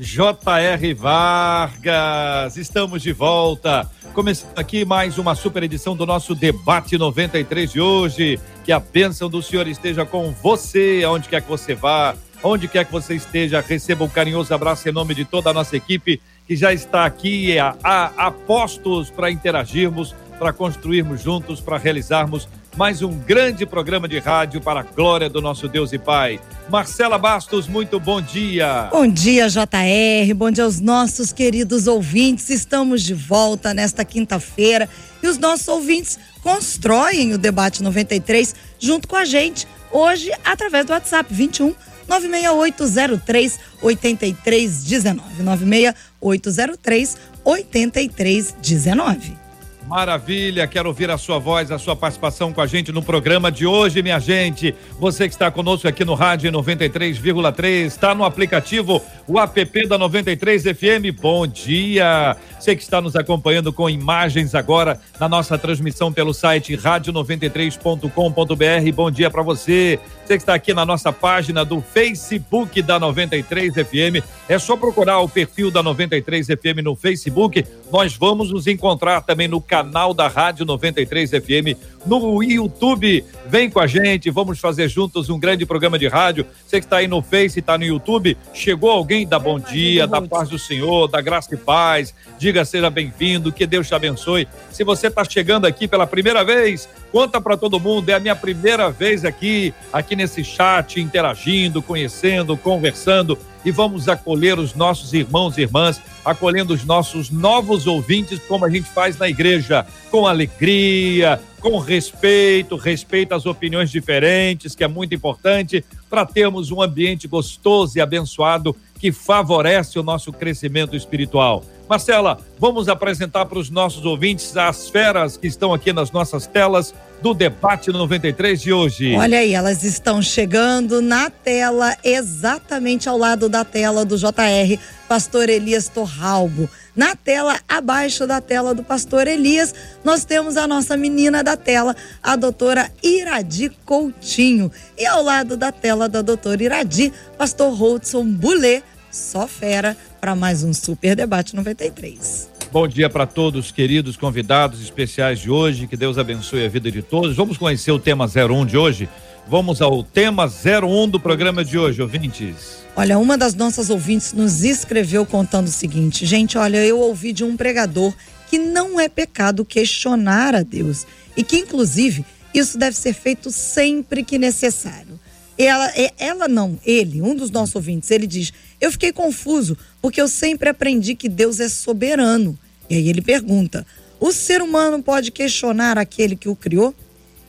J.R. Vargas. Estamos de volta Começando aqui mais uma super edição do nosso Debate 93 de hoje. Que a bênção do Senhor esteja com você, aonde quer que você vá, onde quer que você esteja. Receba um carinhoso abraço em nome de toda a nossa equipe que já está aqui a, a, a postos para interagirmos, para construirmos juntos, para realizarmos mais um grande programa de rádio para a glória do nosso Deus e Pai. Marcela Bastos, muito bom dia. Bom dia, JR. Bom dia aos nossos queridos ouvintes. Estamos de volta nesta quinta-feira e os nossos ouvintes constroem o debate 93 junto com a gente hoje através do WhatsApp 21 96803 8319 96803 8319. Maravilha, quero ouvir a sua voz, a sua participação com a gente no programa de hoje, minha gente. Você que está conosco aqui no rádio 93,3, está no aplicativo, o app da 93 FM. Bom dia. Você que está nos acompanhando com imagens agora na nossa transmissão pelo site rádio93.com.br. Bom dia para você. Você que está aqui na nossa página do Facebook da 93 FM, é só procurar o perfil da 93 FM no Facebook. Nós vamos nos encontrar também no canal da Rádio 93 FM no YouTube. Vem com a gente, vamos fazer juntos um grande programa de rádio. Você que está aí no Face, está no YouTube, chegou alguém da bom dia, da paz do Senhor, da graça e paz. Diga seja bem-vindo, que Deus te abençoe. Se você está chegando aqui pela primeira vez, conta para todo mundo, é a minha primeira vez aqui, aqui nesse chat, interagindo, conhecendo, conversando e vamos acolher os nossos irmãos e irmãs, acolhendo os nossos novos ouvintes, como a gente faz na igreja, com alegria, com respeito, respeito às opiniões diferentes, que é muito importante, para termos um ambiente gostoso e abençoado que favorece o nosso crescimento espiritual. Marcela, vamos apresentar para os nossos ouvintes as feras que estão aqui nas nossas telas do debate 93 de hoje. Olha aí, elas estão chegando na tela, exatamente ao lado da tela do JR, Pastor Elias Torralbo. Na tela, abaixo da tela do Pastor Elias, nós temos a nossa menina da tela, a doutora Iradi Coutinho. E ao lado da tela da doutora Iradi, Pastor Rodson Boulet, só fera, para mais um Super Debate 93. Bom dia para todos, queridos convidados especiais de hoje. Que Deus abençoe a vida de todos. Vamos conhecer o tema 01 de hoje. Vamos ao tema 01 do programa de hoje, ouvintes. Olha, uma das nossas ouvintes nos escreveu contando o seguinte: gente, olha, eu ouvi de um pregador que não é pecado questionar a Deus e que, inclusive, isso deve ser feito sempre que necessário. Ela, é, ela não, ele, um dos nossos ouvintes, ele diz: Eu fiquei confuso porque eu sempre aprendi que Deus é soberano. E aí ele pergunta: O ser humano pode questionar aquele que o criou?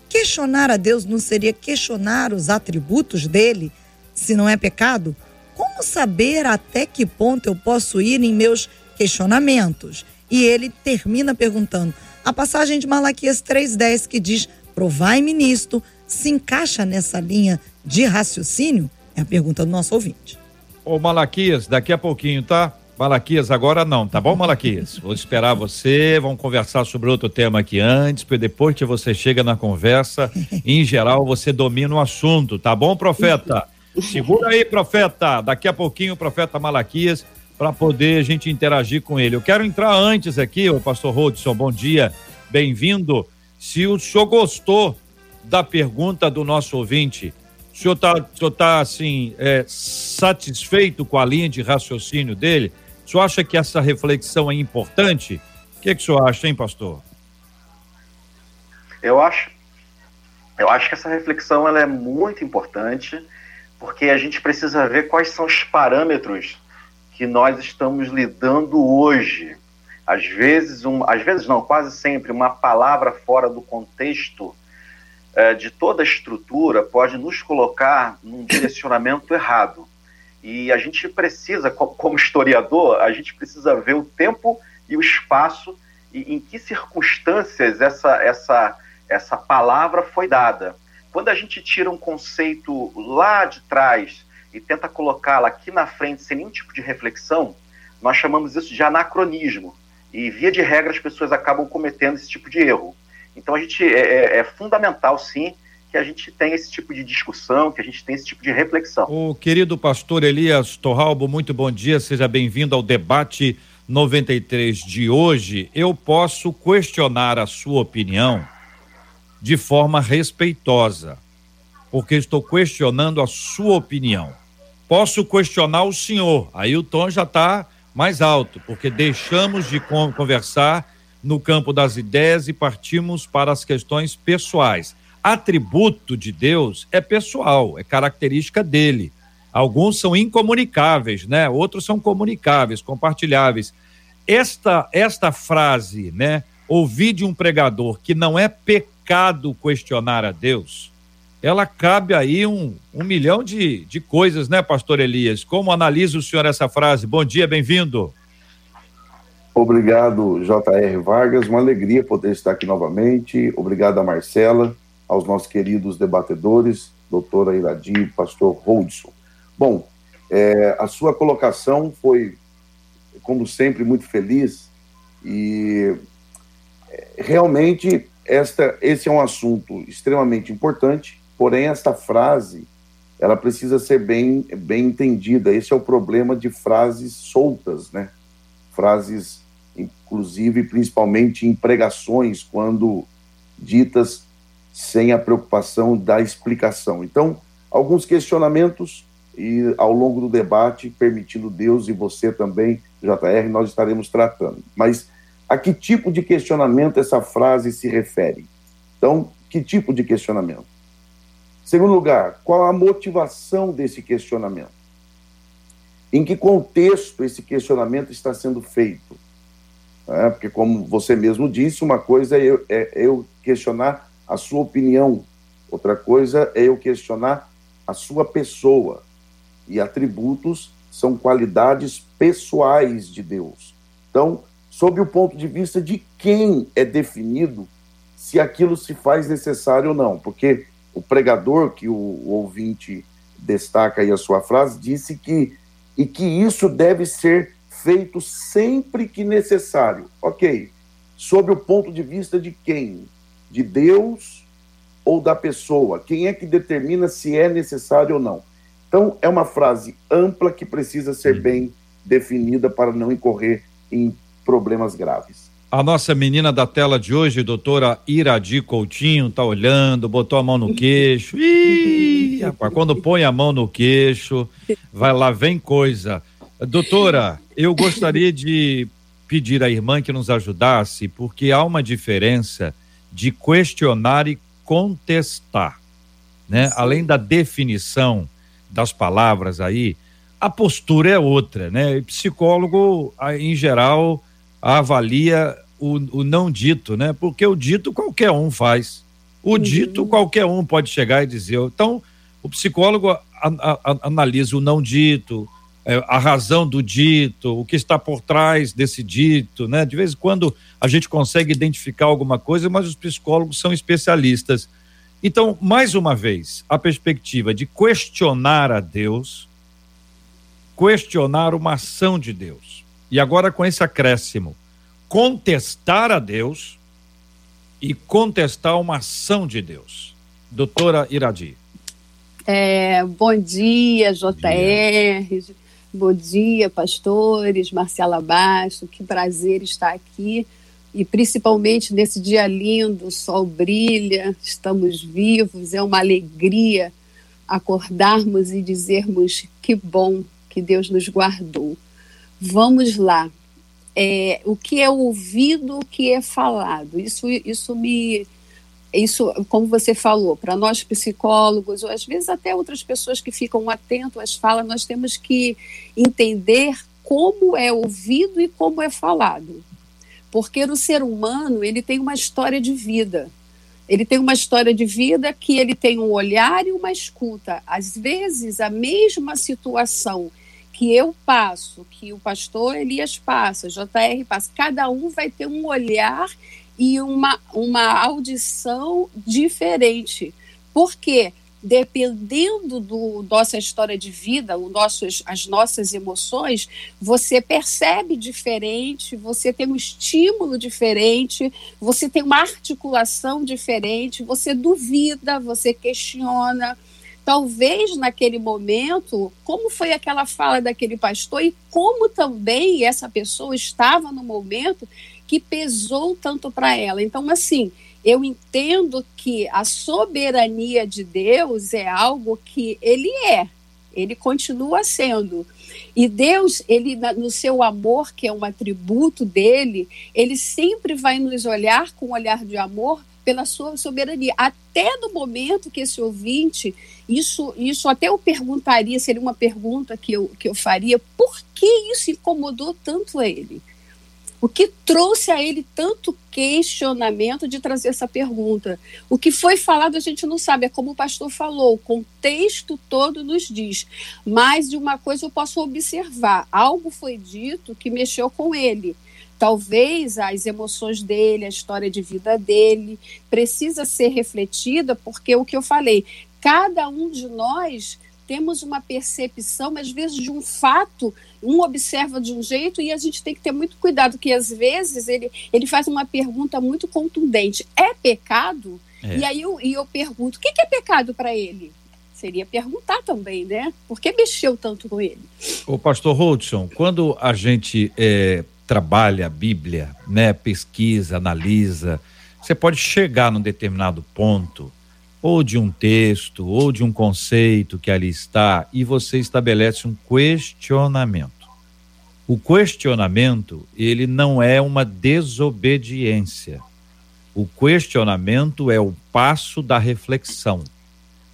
Questionar a Deus não seria questionar os atributos dele, se não é pecado? Como saber até que ponto eu posso ir em meus questionamentos? E ele termina perguntando: a passagem de Malaquias 3,10 que diz: Provai-me nisto, se encaixa nessa linha de raciocínio? É a pergunta do nosso ouvinte. Ô Malaquias, daqui a pouquinho, tá? Malaquias, agora não, tá bom, Malaquias? Vou esperar você, vamos conversar sobre outro tema aqui antes, porque depois que você chega na conversa, em geral, você domina o assunto, tá bom, profeta? Segura aí, profeta. Daqui a pouquinho, o profeta Malaquias, para poder a gente interagir com ele. Eu quero entrar antes aqui, o pastor Rodson, bom dia, bem-vindo. Se o senhor gostou da pergunta do nosso ouvinte, o senhor está, tá, assim, é, satisfeito com a linha de raciocínio dele? O senhor acha que essa reflexão é importante? O que, que o senhor acha, hein, pastor? Eu acho, eu acho que essa reflexão ela é muito importante, porque a gente precisa ver quais são os parâmetros que nós estamos lidando hoje. Às vezes, um, às vezes não, quase sempre, uma palavra fora do contexto é, de toda a estrutura pode nos colocar num direcionamento errado. E a gente precisa, como historiador, a gente precisa ver o tempo e o espaço e em que circunstâncias essa, essa, essa palavra foi dada. Quando a gente tira um conceito lá de trás e tenta colocá-lo aqui na frente sem nenhum tipo de reflexão, nós chamamos isso de anacronismo. E, via de regra, as pessoas acabam cometendo esse tipo de erro. Então, a gente é, é, é fundamental, sim, que a gente tenha esse tipo de discussão, que a gente tenha esse tipo de reflexão. O querido pastor Elias Torralbo, muito bom dia, seja bem-vindo ao debate 93 de hoje. Eu posso questionar a sua opinião de forma respeitosa, porque estou questionando a sua opinião. Posso questionar o senhor, aí o tom já está mais alto, porque deixamos de conversar no campo das ideias e partimos para as questões pessoais. Atributo de Deus é pessoal, é característica dele. Alguns são incomunicáveis, né? Outros são comunicáveis, compartilháveis. Esta esta frase, né? Ouvi de um pregador que não é pecado questionar a Deus ela cabe aí um, um milhão de, de coisas, né, pastor Elias? Como analisa o senhor essa frase? Bom dia, bem-vindo. Obrigado, J.R. Vargas. Uma alegria poder estar aqui novamente. Obrigado a Marcela, aos nossos queridos debatedores, doutora Iradi, pastor Holdson. Bom, é, a sua colocação foi, como sempre, muito feliz e é, realmente esta, esse é um assunto extremamente importante Porém, esta frase, ela precisa ser bem, bem entendida. Esse é o problema de frases soltas, né? Frases, inclusive, principalmente em pregações, quando ditas sem a preocupação da explicação. Então, alguns questionamentos e ao longo do debate, permitindo Deus e você também, JR, nós estaremos tratando. Mas a que tipo de questionamento essa frase se refere? Então, que tipo de questionamento? Segundo lugar, qual a motivação desse questionamento? Em que contexto esse questionamento está sendo feito? É, porque, como você mesmo disse, uma coisa é eu, é eu questionar a sua opinião, outra coisa é eu questionar a sua pessoa. E atributos são qualidades pessoais de Deus. Então, sob o ponto de vista de quem é definido se aquilo se faz necessário ou não, porque o pregador, que o, o ouvinte destaca aí a sua frase, disse que e que isso deve ser feito sempre que necessário. Ok, sob o ponto de vista de quem? De Deus ou da pessoa? Quem é que determina se é necessário ou não? Então, é uma frase ampla que precisa ser uhum. bem definida para não incorrer em problemas graves. A nossa menina da tela de hoje, doutora Iradi Coutinho, tá olhando, botou a mão no queixo. Ih, rapaz, quando põe a mão no queixo, vai lá, vem coisa. Doutora, eu gostaria de pedir à irmã que nos ajudasse, porque há uma diferença de questionar e contestar, né? Além da definição das palavras aí, a postura é outra, né? O psicólogo, em geral, avalia o, o não dito, né? Porque o dito qualquer um faz. O uhum. dito qualquer um pode chegar e dizer. Então, o psicólogo a, a, analisa o não dito, a razão do dito, o que está por trás desse dito, né? De vez em quando a gente consegue identificar alguma coisa, mas os psicólogos são especialistas. Então, mais uma vez, a perspectiva de questionar a Deus, questionar uma ação de Deus. E agora com esse acréscimo, contestar a Deus e contestar uma ação de Deus. Doutora Iradi. É, bom dia, JR. Dia. Bom dia, pastores, Marcela Basto. Que prazer estar aqui. E principalmente nesse dia lindo, o sol brilha, estamos vivos, é uma alegria acordarmos e dizermos que bom que Deus nos guardou. Vamos lá, é, o que é ouvido, o que é falado. Isso, isso me. Isso, como você falou, para nós psicólogos, ou às vezes até outras pessoas que ficam atentos às falas, nós temos que entender como é ouvido e como é falado. Porque o ser humano, ele tem uma história de vida. Ele tem uma história de vida que ele tem um olhar e uma escuta. Às vezes, a mesma situação que eu passo, que o pastor Elias passa, JR passa, cada um vai ter um olhar e uma, uma audição diferente. Por quê? dependendo do nossa história de vida, o nosso, as nossas emoções, você percebe diferente, você tem um estímulo diferente, você tem uma articulação diferente, você duvida, você questiona. Talvez naquele momento, como foi aquela fala daquele pastor e como também essa pessoa estava no momento que pesou tanto para ela. Então, assim, eu entendo que a soberania de Deus é algo que ele é, ele continua sendo. E Deus, ele no seu amor, que é um atributo dele, ele sempre vai nos olhar com um olhar de amor pela sua soberania. Até no momento que esse ouvinte, isso, isso até eu perguntaria, seria uma pergunta que eu, que eu faria, por que isso incomodou tanto ele? O que trouxe a ele tanto questionamento de trazer essa pergunta? O que foi falado a gente não sabe, é como o pastor falou, o contexto todo nos diz. Mas de uma coisa eu posso observar: algo foi dito que mexeu com ele. Talvez as emoções dele, a história de vida dele, precisa ser refletida, porque o que eu falei, cada um de nós temos uma percepção, às vezes, de um fato, um observa de um jeito e a gente tem que ter muito cuidado, que às vezes ele, ele faz uma pergunta muito contundente: é pecado? É. E aí eu, e eu pergunto: o que, que é pecado para ele? Seria perguntar também, né? Por que mexeu tanto com ele? O pastor Hodgson, quando a gente é, trabalha a Bíblia, né, pesquisa, analisa, você pode chegar num determinado ponto ou de um texto, ou de um conceito que ali está, e você estabelece um questionamento. O questionamento, ele não é uma desobediência. O questionamento é o passo da reflexão.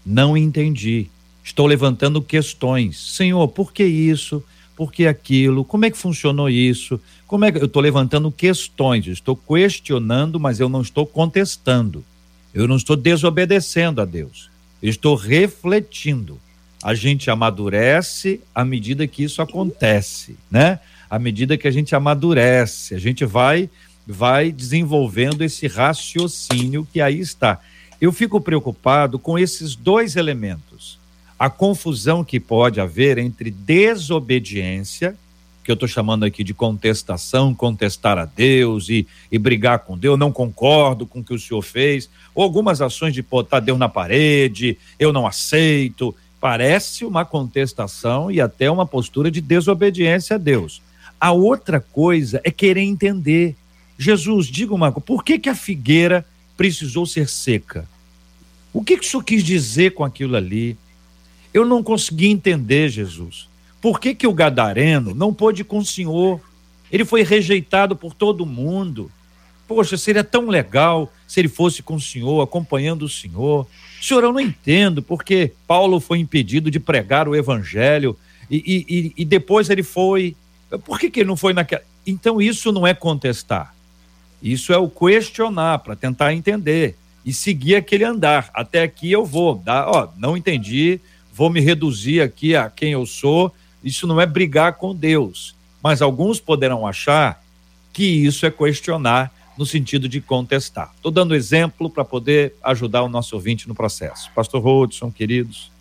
Não entendi. Estou levantando questões. Senhor, por que isso? Por que aquilo? Como é que funcionou isso? Como é que eu estou levantando questões? estou questionando, mas eu não estou contestando. Eu não estou desobedecendo a Deus. Eu estou refletindo. A gente amadurece à medida que isso acontece, né? À medida que a gente amadurece, a gente vai vai desenvolvendo esse raciocínio que aí está. Eu fico preocupado com esses dois elementos. A confusão que pode haver entre desobediência que eu estou chamando aqui de contestação, contestar a Deus e, e brigar com Deus, não concordo com o que o senhor fez, ou algumas ações de botar Deus na parede, eu não aceito. Parece uma contestação e até uma postura de desobediência a Deus. A outra coisa é querer entender. Jesus, diga uma coisa, por que, que a figueira precisou ser seca? O que, que o senhor quis dizer com aquilo ali? Eu não consegui entender, Jesus. Por que, que o gadareno não pôde com o senhor? Ele foi rejeitado por todo mundo. Poxa, seria tão legal se ele fosse com o senhor, acompanhando o senhor. Senhor, eu não entendo porque Paulo foi impedido de pregar o evangelho e, e, e depois ele foi. Por que, que ele não foi naquela. Então, isso não é contestar. Isso é o questionar para tentar entender e seguir aquele andar. Até aqui eu vou. Ó, não entendi, vou me reduzir aqui a quem eu sou isso não é brigar com Deus, mas alguns poderão achar que isso é questionar no sentido de contestar. Estou dando exemplo para poder ajudar o nosso ouvinte no processo. Pastor Rodson, queridos.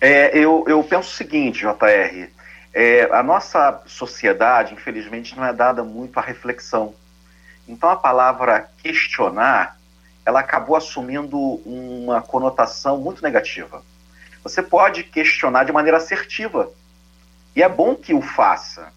É, eu, eu penso o seguinte, JR, é, a nossa sociedade, infelizmente, não é dada muito à reflexão. Então, a palavra questionar, ela acabou assumindo uma conotação muito negativa. Você pode questionar de maneira assertiva. E é bom que o faça.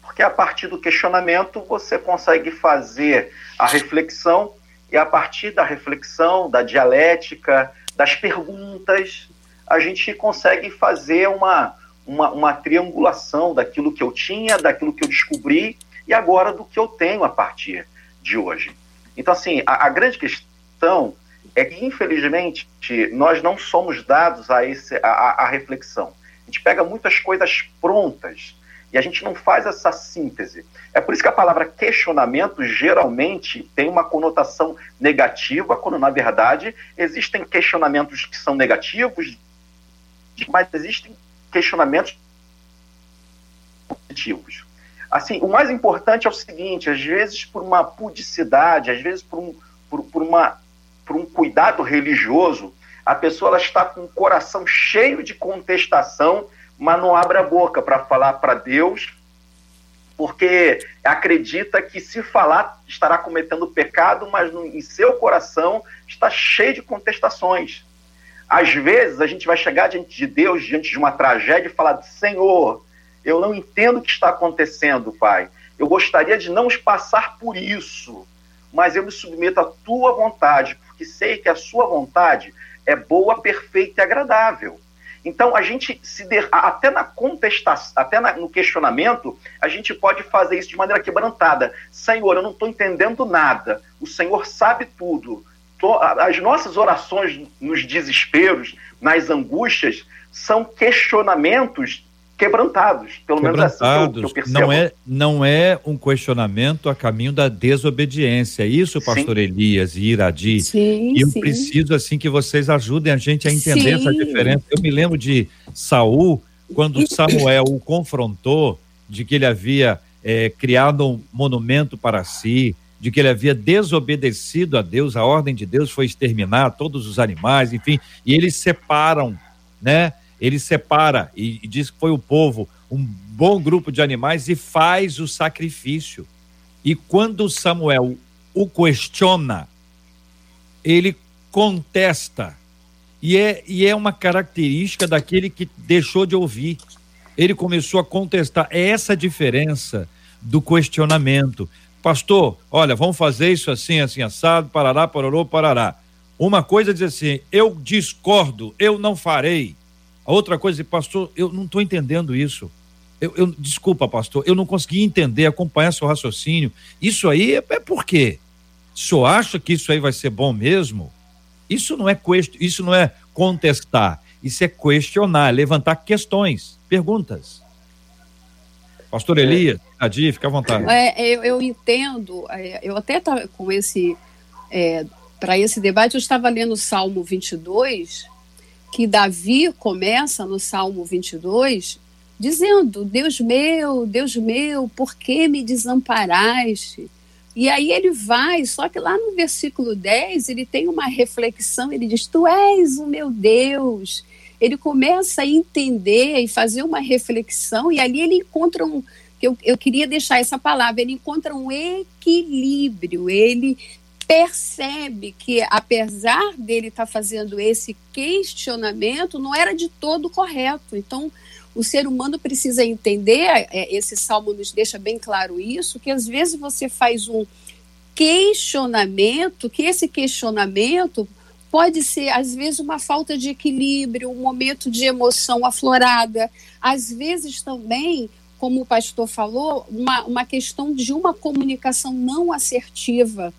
Porque a partir do questionamento você consegue fazer a reflexão, e a partir da reflexão, da dialética, das perguntas, a gente consegue fazer uma, uma, uma triangulação daquilo que eu tinha, daquilo que eu descobri e agora do que eu tenho a partir de hoje. Então, assim, a, a grande questão é que, infelizmente, nós não somos dados a, esse, a, a reflexão. A gente pega muitas coisas prontas e a gente não faz essa síntese. É por isso que a palavra questionamento geralmente tem uma conotação negativa, quando na verdade existem questionamentos que são negativos, mas existem questionamentos positivos. Assim, o mais importante é o seguinte: às vezes por uma pudicidade, às vezes por um, por, por uma, por um cuidado religioso, a pessoa ela está com o coração cheio de contestação, mas não abre a boca para falar para Deus, porque acredita que se falar estará cometendo pecado, mas no, em seu coração está cheio de contestações. Às vezes a gente vai chegar diante de Deus, diante de uma tragédia, e falar: Senhor, eu não entendo o que está acontecendo, Pai. Eu gostaria de não passar por isso, mas eu me submeto à tua vontade, porque sei que a sua vontade é boa, perfeita e agradável. Então, a gente se até na contestação, até na, no questionamento, a gente pode fazer isso de maneira quebrantada. Senhor, eu não estou entendendo nada. O Senhor sabe tudo. As nossas orações nos desesperos, nas angústias, são questionamentos quebrantados, pelo menos assim que eu, que eu percebo. Não é, não é um questionamento a caminho da desobediência. É isso, pastor sim. Elias e Iradi. Sim, e eu sim. preciso assim que vocês ajudem a gente a entender sim. essa diferença. Eu me lembro de Saul, quando Samuel o confrontou de que ele havia é, criado um monumento para si, de que ele havia desobedecido a Deus, a ordem de Deus foi exterminar todos os animais, enfim, e eles separam, né? Ele separa e, e diz que foi o povo, um bom grupo de animais, e faz o sacrifício. E quando Samuel o questiona, ele contesta. E é, e é uma característica daquele que deixou de ouvir. Ele começou a contestar. É essa diferença do questionamento. Pastor, olha, vamos fazer isso assim, assim, assado, parará, parorô, parará. Uma coisa é dizer assim, eu discordo, eu não farei. A outra coisa, pastor, eu não estou entendendo isso. Eu, eu, desculpa, pastor, eu não consegui entender, acompanhar seu raciocínio. Isso aí é, é por quê? O senhor acha que isso aí vai ser bom mesmo? Isso não é isso não é contestar, isso é questionar, levantar questões, perguntas. Pastor Elias, Adi, fica à vontade. É, eu, eu, entendo, é, eu até com esse, é, para esse debate, eu estava lendo o Salmo 22, que Davi começa no Salmo 22 dizendo: Deus meu, Deus meu, por que me desamparaste? E aí ele vai, só que lá no versículo 10 ele tem uma reflexão, ele diz: Tu és o meu Deus. Ele começa a entender e fazer uma reflexão, e ali ele encontra um. Eu, eu queria deixar essa palavra, ele encontra um equilíbrio, ele percebe que, apesar dele estar tá fazendo esse questionamento, não era de todo correto. Então, o ser humano precisa entender, é, esse salmo nos deixa bem claro isso, que às vezes você faz um questionamento, que esse questionamento pode ser, às vezes, uma falta de equilíbrio, um momento de emoção aflorada, às vezes também como o pastor falou, uma, uma questão de uma comunicação não assertiva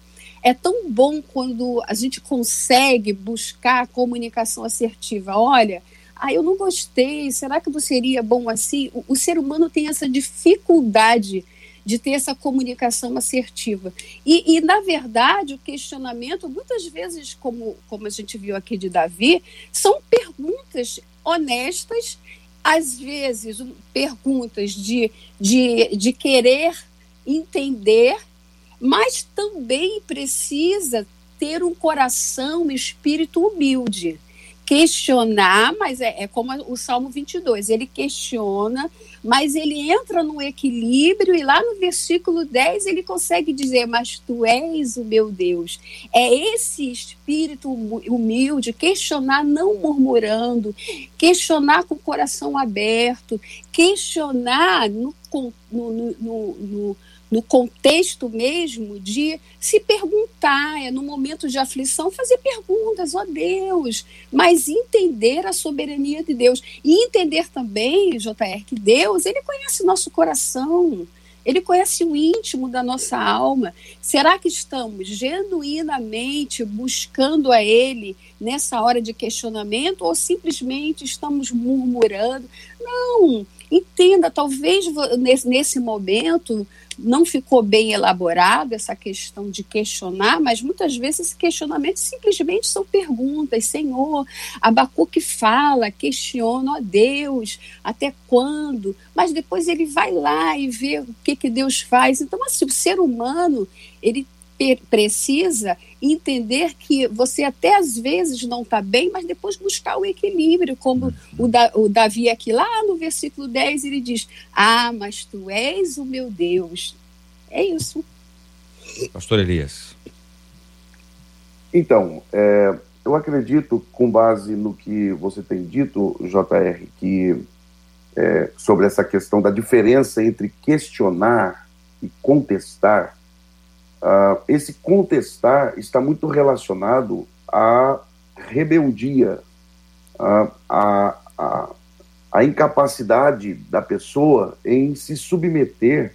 é tão bom quando a gente consegue buscar comunicação assertiva. Olha, ah, eu não gostei, será que você seria bom assim? O, o, ser humano tem essa dificuldade de ter essa comunicação assertiva. E, e, na verdade, o questionamento, muitas vezes, como, como a gente viu aqui de Davi, são perguntas honestas, às vezes perguntas de, de, de querer entender mas também precisa ter um coração, um espírito humilde. Questionar, mas é, é, como o Salmo 22, ele questiona, mas ele entra no equilíbrio e lá no versículo 10 ele consegue dizer: Mas tu és o meu Deus. É esse espírito humilde, questionar não murmurando, questionar com o coração aberto, questionar no, no, no, no no contexto mesmo de se perguntar, é no momento de aflição, fazer perguntas, ó oh Deus, mas entender a soberania de Deus. E entender também, JR, que Deus, ele conhece nosso coração. Ele conhece o íntimo da nossa alma. Será que estamos genuinamente buscando a Ele nessa hora de questionamento ou simplesmente estamos murmurando? não, entenda, talvez nesse, nesse momento não ficou bem elaborado essa questão de questionar, mas muitas vezes esse questionamento simplesmente são perguntas. Senhor, Abacuque fala, questiona, ó Deus, até quando? Mas depois ele vai lá e vê o que, que Deus faz. Então, assim, o ser humano, ele precisa entender que você até às vezes não está bem, mas depois buscar o equilíbrio, como o, da, o Davi aqui lá no versículo 10, ele diz: Ah, mas tu és o meu Deus. É isso. Pastor Elias. Então, é, eu acredito, com base no que você tem dito, JR, que é, sobre essa questão da diferença entre questionar e contestar, Uh, esse contestar está muito relacionado à rebeldia, uh, à, à, à incapacidade da pessoa em se submeter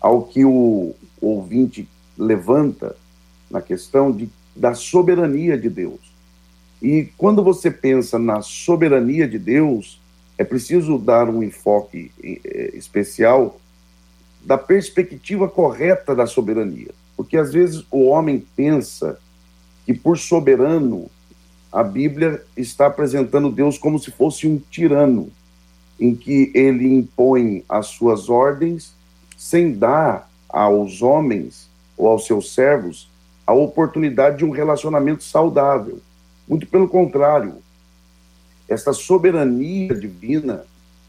ao que o, ouvinte levanta na questão de, da soberania de Deus. E quando você pensa na soberania de Deus, é preciso dar um enfoque eh, especial da perspectiva correta da soberania. Porque às vezes o homem pensa que por soberano a Bíblia está apresentando Deus como se fosse um tirano, em que ele impõe as suas ordens sem dar aos homens ou aos seus servos a oportunidade de um relacionamento saudável. Muito pelo contrário, esta soberania divina,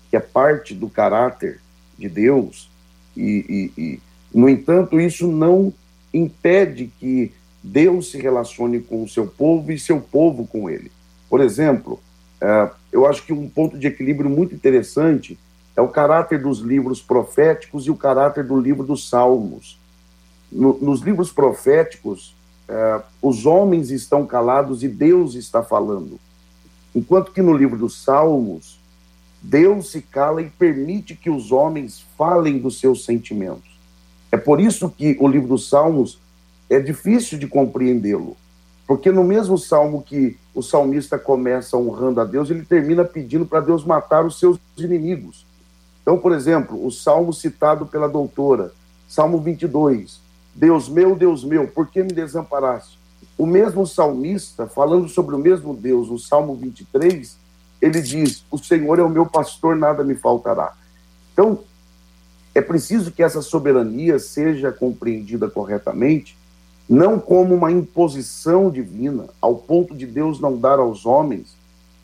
que é parte do caráter de Deus, e, e, e, no entanto, isso não impede que Deus se relacione com o seu povo e seu povo com ele. Por exemplo, é, eu acho que um ponto de equilíbrio muito interessante é o caráter dos livros proféticos e o caráter do livro dos Salmos. No, nos livros proféticos, é, os homens estão calados e Deus está falando. Enquanto que no livro dos Salmos, Deus se cala e permite que os homens falem dos seus sentimentos. É por isso que o livro dos Salmos é difícil de compreendê-lo. Porque no mesmo salmo que o salmista começa honrando a Deus, ele termina pedindo para Deus matar os seus inimigos. Então, por exemplo, o salmo citado pela doutora, Salmo 22, Deus meu, Deus meu, por que me desamparaste? O mesmo salmista, falando sobre o mesmo Deus, no Salmo 23, ele diz: O Senhor é o meu pastor, nada me faltará. Então, é preciso que essa soberania seja compreendida corretamente, não como uma imposição divina, ao ponto de Deus não dar aos homens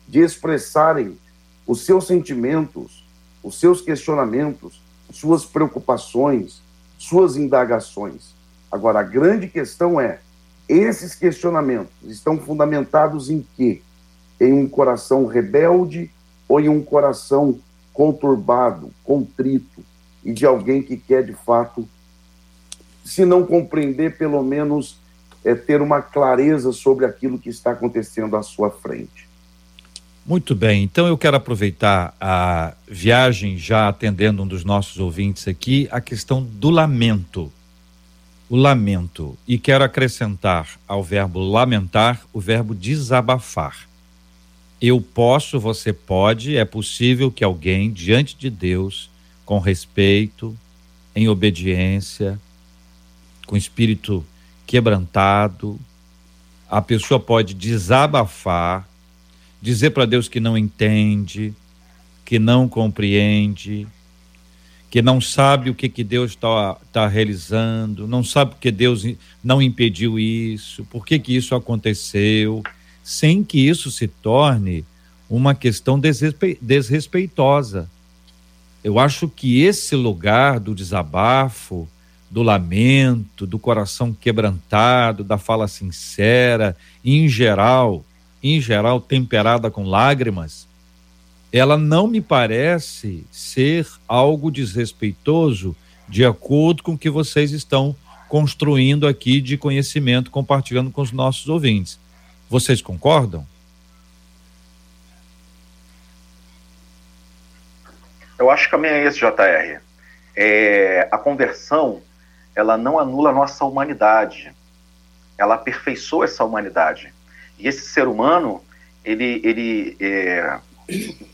de expressarem os seus sentimentos, os seus questionamentos, suas preocupações, suas indagações. Agora, a grande questão é: esses questionamentos estão fundamentados em quê? em um coração rebelde ou em um coração conturbado, contrito e de alguém que quer de fato, se não compreender, pelo menos é, ter uma clareza sobre aquilo que está acontecendo à sua frente. Muito bem, então eu quero aproveitar a viagem, já atendendo um dos nossos ouvintes aqui, a questão do lamento. O lamento. E quero acrescentar ao verbo lamentar o verbo desabafar. Eu posso, você pode, é possível que alguém diante de Deus, com respeito, em obediência, com espírito quebrantado, a pessoa pode desabafar, dizer para Deus que não entende, que não compreende, que não sabe o que, que Deus está tá realizando, não sabe porque Deus não impediu isso, por que, que isso aconteceu sem que isso se torne uma questão desrespe desrespeitosa. Eu acho que esse lugar do desabafo, do lamento, do coração quebrantado, da fala sincera, em geral, em geral temperada com lágrimas, ela não me parece ser algo desrespeitoso de acordo com o que vocês estão construindo aqui de conhecimento, compartilhando com os nossos ouvintes. Vocês concordam? Eu acho que também é esse, JR. É, a conversão, ela não anula a nossa humanidade. Ela aperfeiçoa essa humanidade. E esse ser humano, ele, ele é,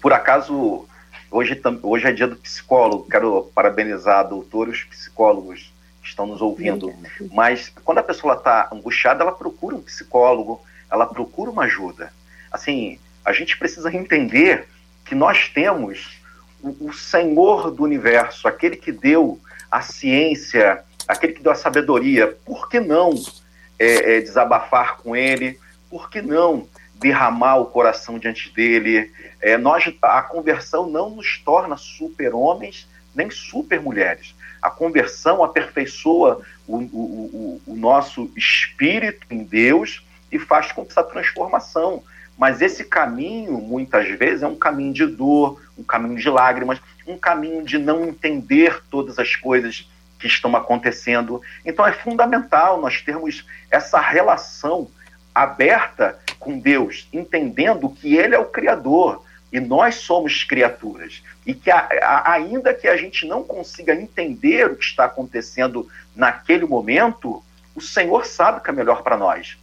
por acaso, Hoje, hoje é dia do psicólogo, quero parabenizar a doutora e os psicólogos que estão nos ouvindo. Mas quando a pessoa está angustiada, ela procura um psicólogo, ela procura uma ajuda. Assim, a gente precisa entender que nós temos o, o Senhor do universo, aquele que deu a ciência, aquele que deu a sabedoria. Por que não é, é, desabafar com ele? Por que não derramar o coração diante dele? É, nós, a conversão não nos torna super-homens nem super-mulheres. A conversão aperfeiçoa o, o, o, o nosso espírito em Deus e faz com que essa transformação. Mas esse caminho, muitas vezes, é um caminho de dor, um caminho de lágrimas, um caminho de não entender todas as coisas que estão acontecendo. Então é fundamental nós termos essa relação aberta com Deus, entendendo que Ele é o Criador e nós somos criaturas. E que a, a, ainda que a gente não consiga entender o que está acontecendo naquele momento, o Senhor sabe o que é melhor para nós.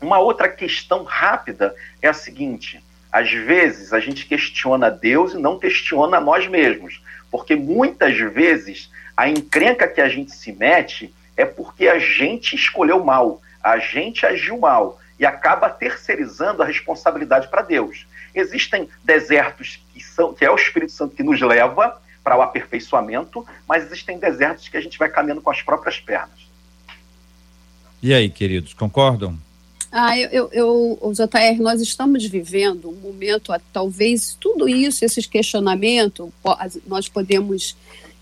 Uma outra questão rápida é a seguinte: às vezes a gente questiona Deus e não questiona nós mesmos, porque muitas vezes a encrenca que a gente se mete é porque a gente escolheu mal, a gente agiu mal e acaba terceirizando a responsabilidade para Deus. Existem desertos que são que é o Espírito Santo que nos leva para o aperfeiçoamento, mas existem desertos que a gente vai caminhando com as próprias pernas. E aí, queridos, concordam? Ah, eu, eu, eu, JR, nós estamos vivendo um momento, talvez tudo isso, esses questionamentos, nós podemos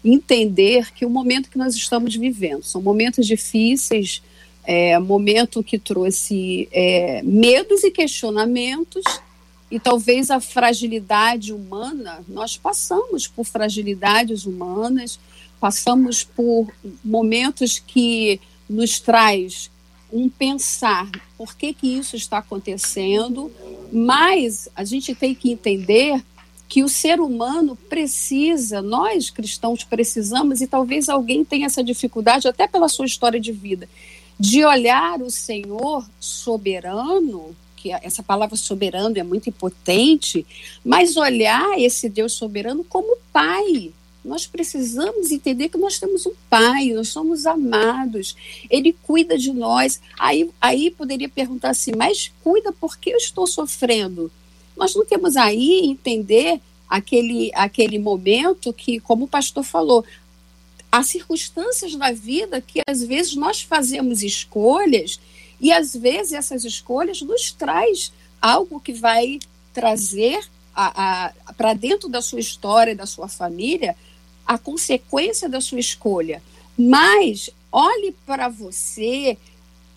entender que o momento que nós estamos vivendo. São momentos difíceis, é, momento que trouxe é, medos e questionamentos, e talvez a fragilidade humana, nós passamos por fragilidades humanas, passamos por momentos que nos traz um pensar por que, que isso está acontecendo, mas a gente tem que entender que o ser humano precisa, nós cristãos precisamos, e talvez alguém tenha essa dificuldade, até pela sua história de vida, de olhar o Senhor soberano, que essa palavra soberano é muito impotente, mas olhar esse Deus soberano como Pai, nós precisamos entender que nós temos um pai, nós somos amados, ele cuida de nós. Aí, aí poderia perguntar assim, mas cuida porque eu estou sofrendo? Nós não temos aí entender aquele, aquele momento que, como o pastor falou, há circunstâncias na vida que às vezes nós fazemos escolhas e às vezes essas escolhas nos traz algo que vai trazer para dentro da sua história, da sua família, a consequência da sua escolha. Mas olhe para você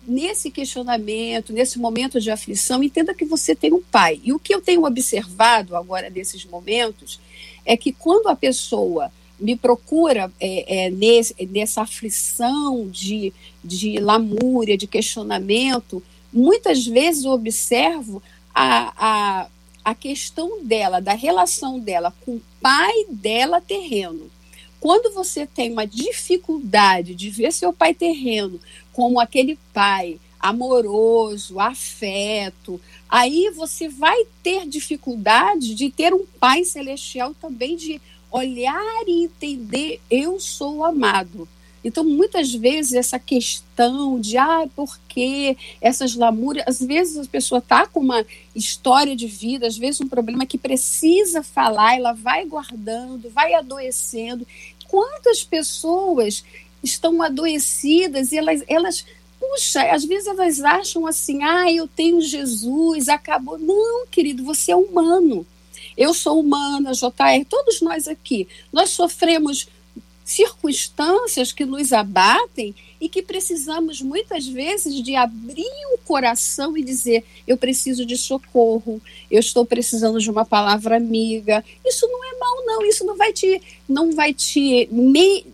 nesse questionamento, nesse momento de aflição, entenda que você tem um pai. E o que eu tenho observado agora nesses momentos é que quando a pessoa me procura é, é, nesse, nessa aflição de, de lamúria, de questionamento, muitas vezes eu observo a, a, a questão dela, da relação dela com o pai dela terreno. Quando você tem uma dificuldade de ver seu pai terreno como aquele pai amoroso, afeto, aí você vai ter dificuldade de ter um pai celestial também de olhar e entender eu sou amado. Então, muitas vezes, essa questão de, ah, por que essas lamúrias, às vezes a pessoa está com uma história de vida, às vezes um problema que precisa falar, ela vai guardando, vai adoecendo. Quantas pessoas estão adoecidas e elas, elas puxa, às vezes elas acham assim, ah, eu tenho Jesus, acabou. Não, querido, você é humano. Eu sou humana, JR, todos nós aqui, nós sofremos circunstâncias que nos abatem e que precisamos muitas vezes de abrir o coração e dizer: eu preciso de socorro, eu estou precisando de uma palavra amiga. Isso não é mal, não. Isso não vai te, não vai te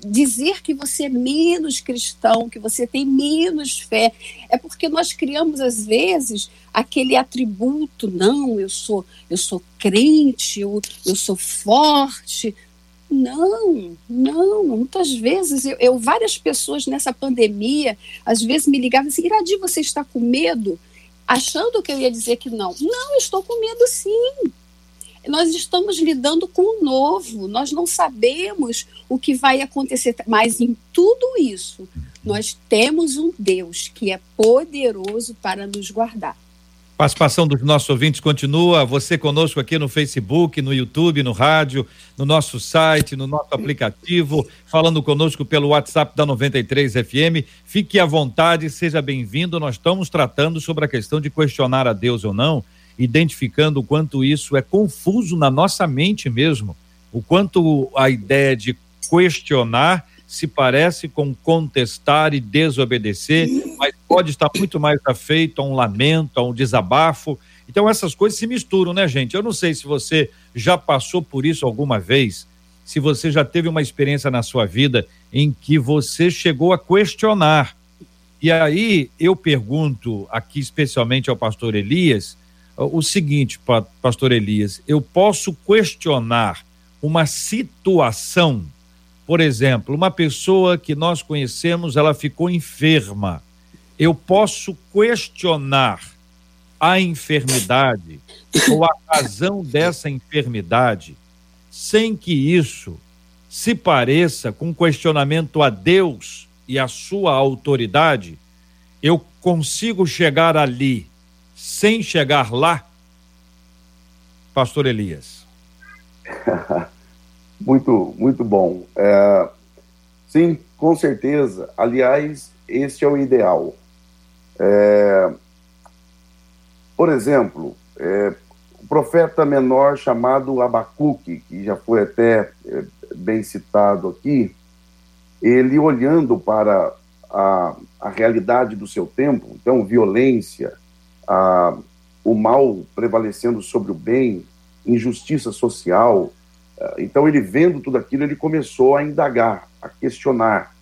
dizer que você é menos cristão, que você tem menos fé. É porque nós criamos às vezes aquele atributo, não, eu sou, eu sou crente, eu, eu sou forte. Não, não. Muitas vezes, eu, eu, várias pessoas nessa pandemia, às vezes me ligavam assim: Iradi, você está com medo? Achando que eu ia dizer que não. Não, estou com medo sim. nós estamos lidando com o novo, nós não sabemos o que vai acontecer, mas em tudo isso, nós temos um Deus que é poderoso para nos guardar. Participação dos nossos ouvintes continua. Você conosco aqui no Facebook, no YouTube, no rádio, no nosso site, no nosso aplicativo, falando conosco pelo WhatsApp da 93 FM. Fique à vontade, seja bem-vindo. Nós estamos tratando sobre a questão de questionar a Deus ou não, identificando o quanto isso é confuso na nossa mente mesmo, o quanto a ideia de questionar se parece com contestar e desobedecer, pode estar muito mais afeito a um lamento, a um desabafo. Então essas coisas se misturam, né, gente? Eu não sei se você já passou por isso alguma vez, se você já teve uma experiência na sua vida em que você chegou a questionar. E aí eu pergunto aqui especialmente ao pastor Elias o seguinte, pastor Elias, eu posso questionar uma situação por exemplo, uma pessoa que nós conhecemos, ela ficou enferma. Eu posso questionar a enfermidade ou a razão dessa enfermidade sem que isso se pareça com questionamento a Deus e a sua autoridade, eu consigo chegar ali sem chegar lá? Pastor Elias. Muito, muito bom. É, sim, com certeza. Aliás, este é o ideal. É, por exemplo, é, o profeta menor chamado Abacuque, que já foi até é, bem citado aqui, ele olhando para a, a realidade do seu tempo, então violência, a, o mal prevalecendo sobre o bem, injustiça social, então, ele vendo tudo aquilo, ele começou a indagar, a questionar.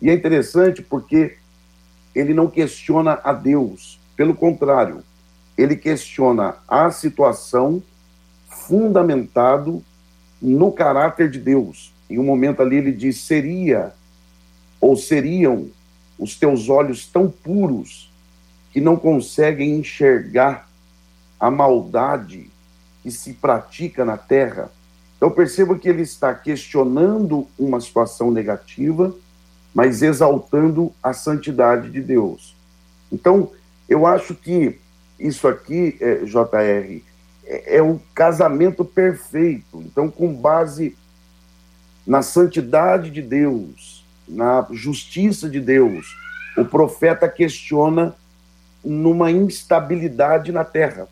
E é interessante porque ele não questiona a Deus, pelo contrário, ele questiona a situação fundamentado no caráter de Deus. Em um momento ali ele diz: seria ou seriam os teus olhos tão puros que não conseguem enxergar a maldade que se pratica na terra então perceba que ele está questionando uma situação negativa, mas exaltando a santidade de Deus. Então, eu acho que isso aqui, é, JR, é, é o casamento perfeito. Então, com base na santidade de Deus, na justiça de Deus, o profeta questiona numa instabilidade na terra.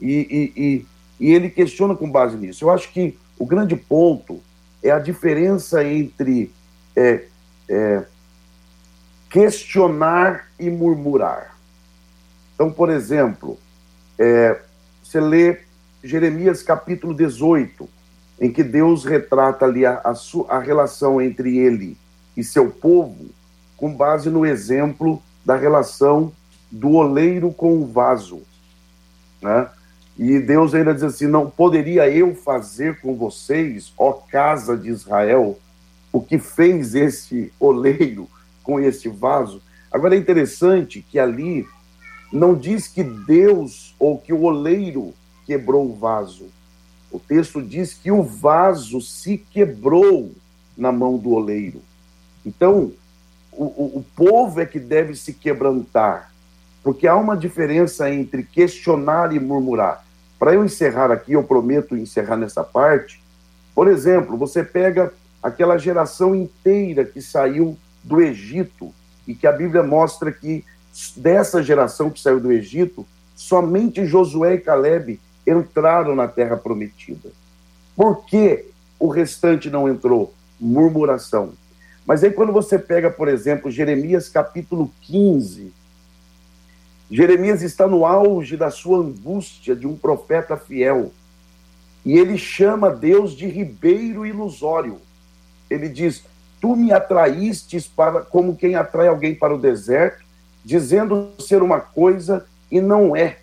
E, e, e e ele questiona com base nisso. Eu acho que o grande ponto é a diferença entre é, é, questionar e murmurar. Então, por exemplo, é, você lê Jeremias capítulo 18, em que Deus retrata ali a, a, sua, a relação entre ele e seu povo, com base no exemplo da relação do oleiro com o vaso. Né? E Deus ainda diz assim: Não poderia eu fazer com vocês, ó casa de Israel, o que fez esse oleiro com esse vaso? Agora é interessante que ali não diz que Deus ou que o oleiro quebrou o vaso. O texto diz que o vaso se quebrou na mão do oleiro. Então, o, o, o povo é que deve se quebrantar, porque há uma diferença entre questionar e murmurar. Para eu encerrar aqui, eu prometo encerrar nessa parte. Por exemplo, você pega aquela geração inteira que saiu do Egito e que a Bíblia mostra que dessa geração que saiu do Egito, somente Josué e Caleb entraram na terra prometida. Por que o restante não entrou? Murmuração. Mas aí quando você pega, por exemplo, Jeremias capítulo 15, Jeremias está no auge da sua angústia de um profeta fiel. E ele chama Deus de ribeiro ilusório. Ele diz: Tu me atraístes para como quem atrai alguém para o deserto, dizendo ser uma coisa e não é.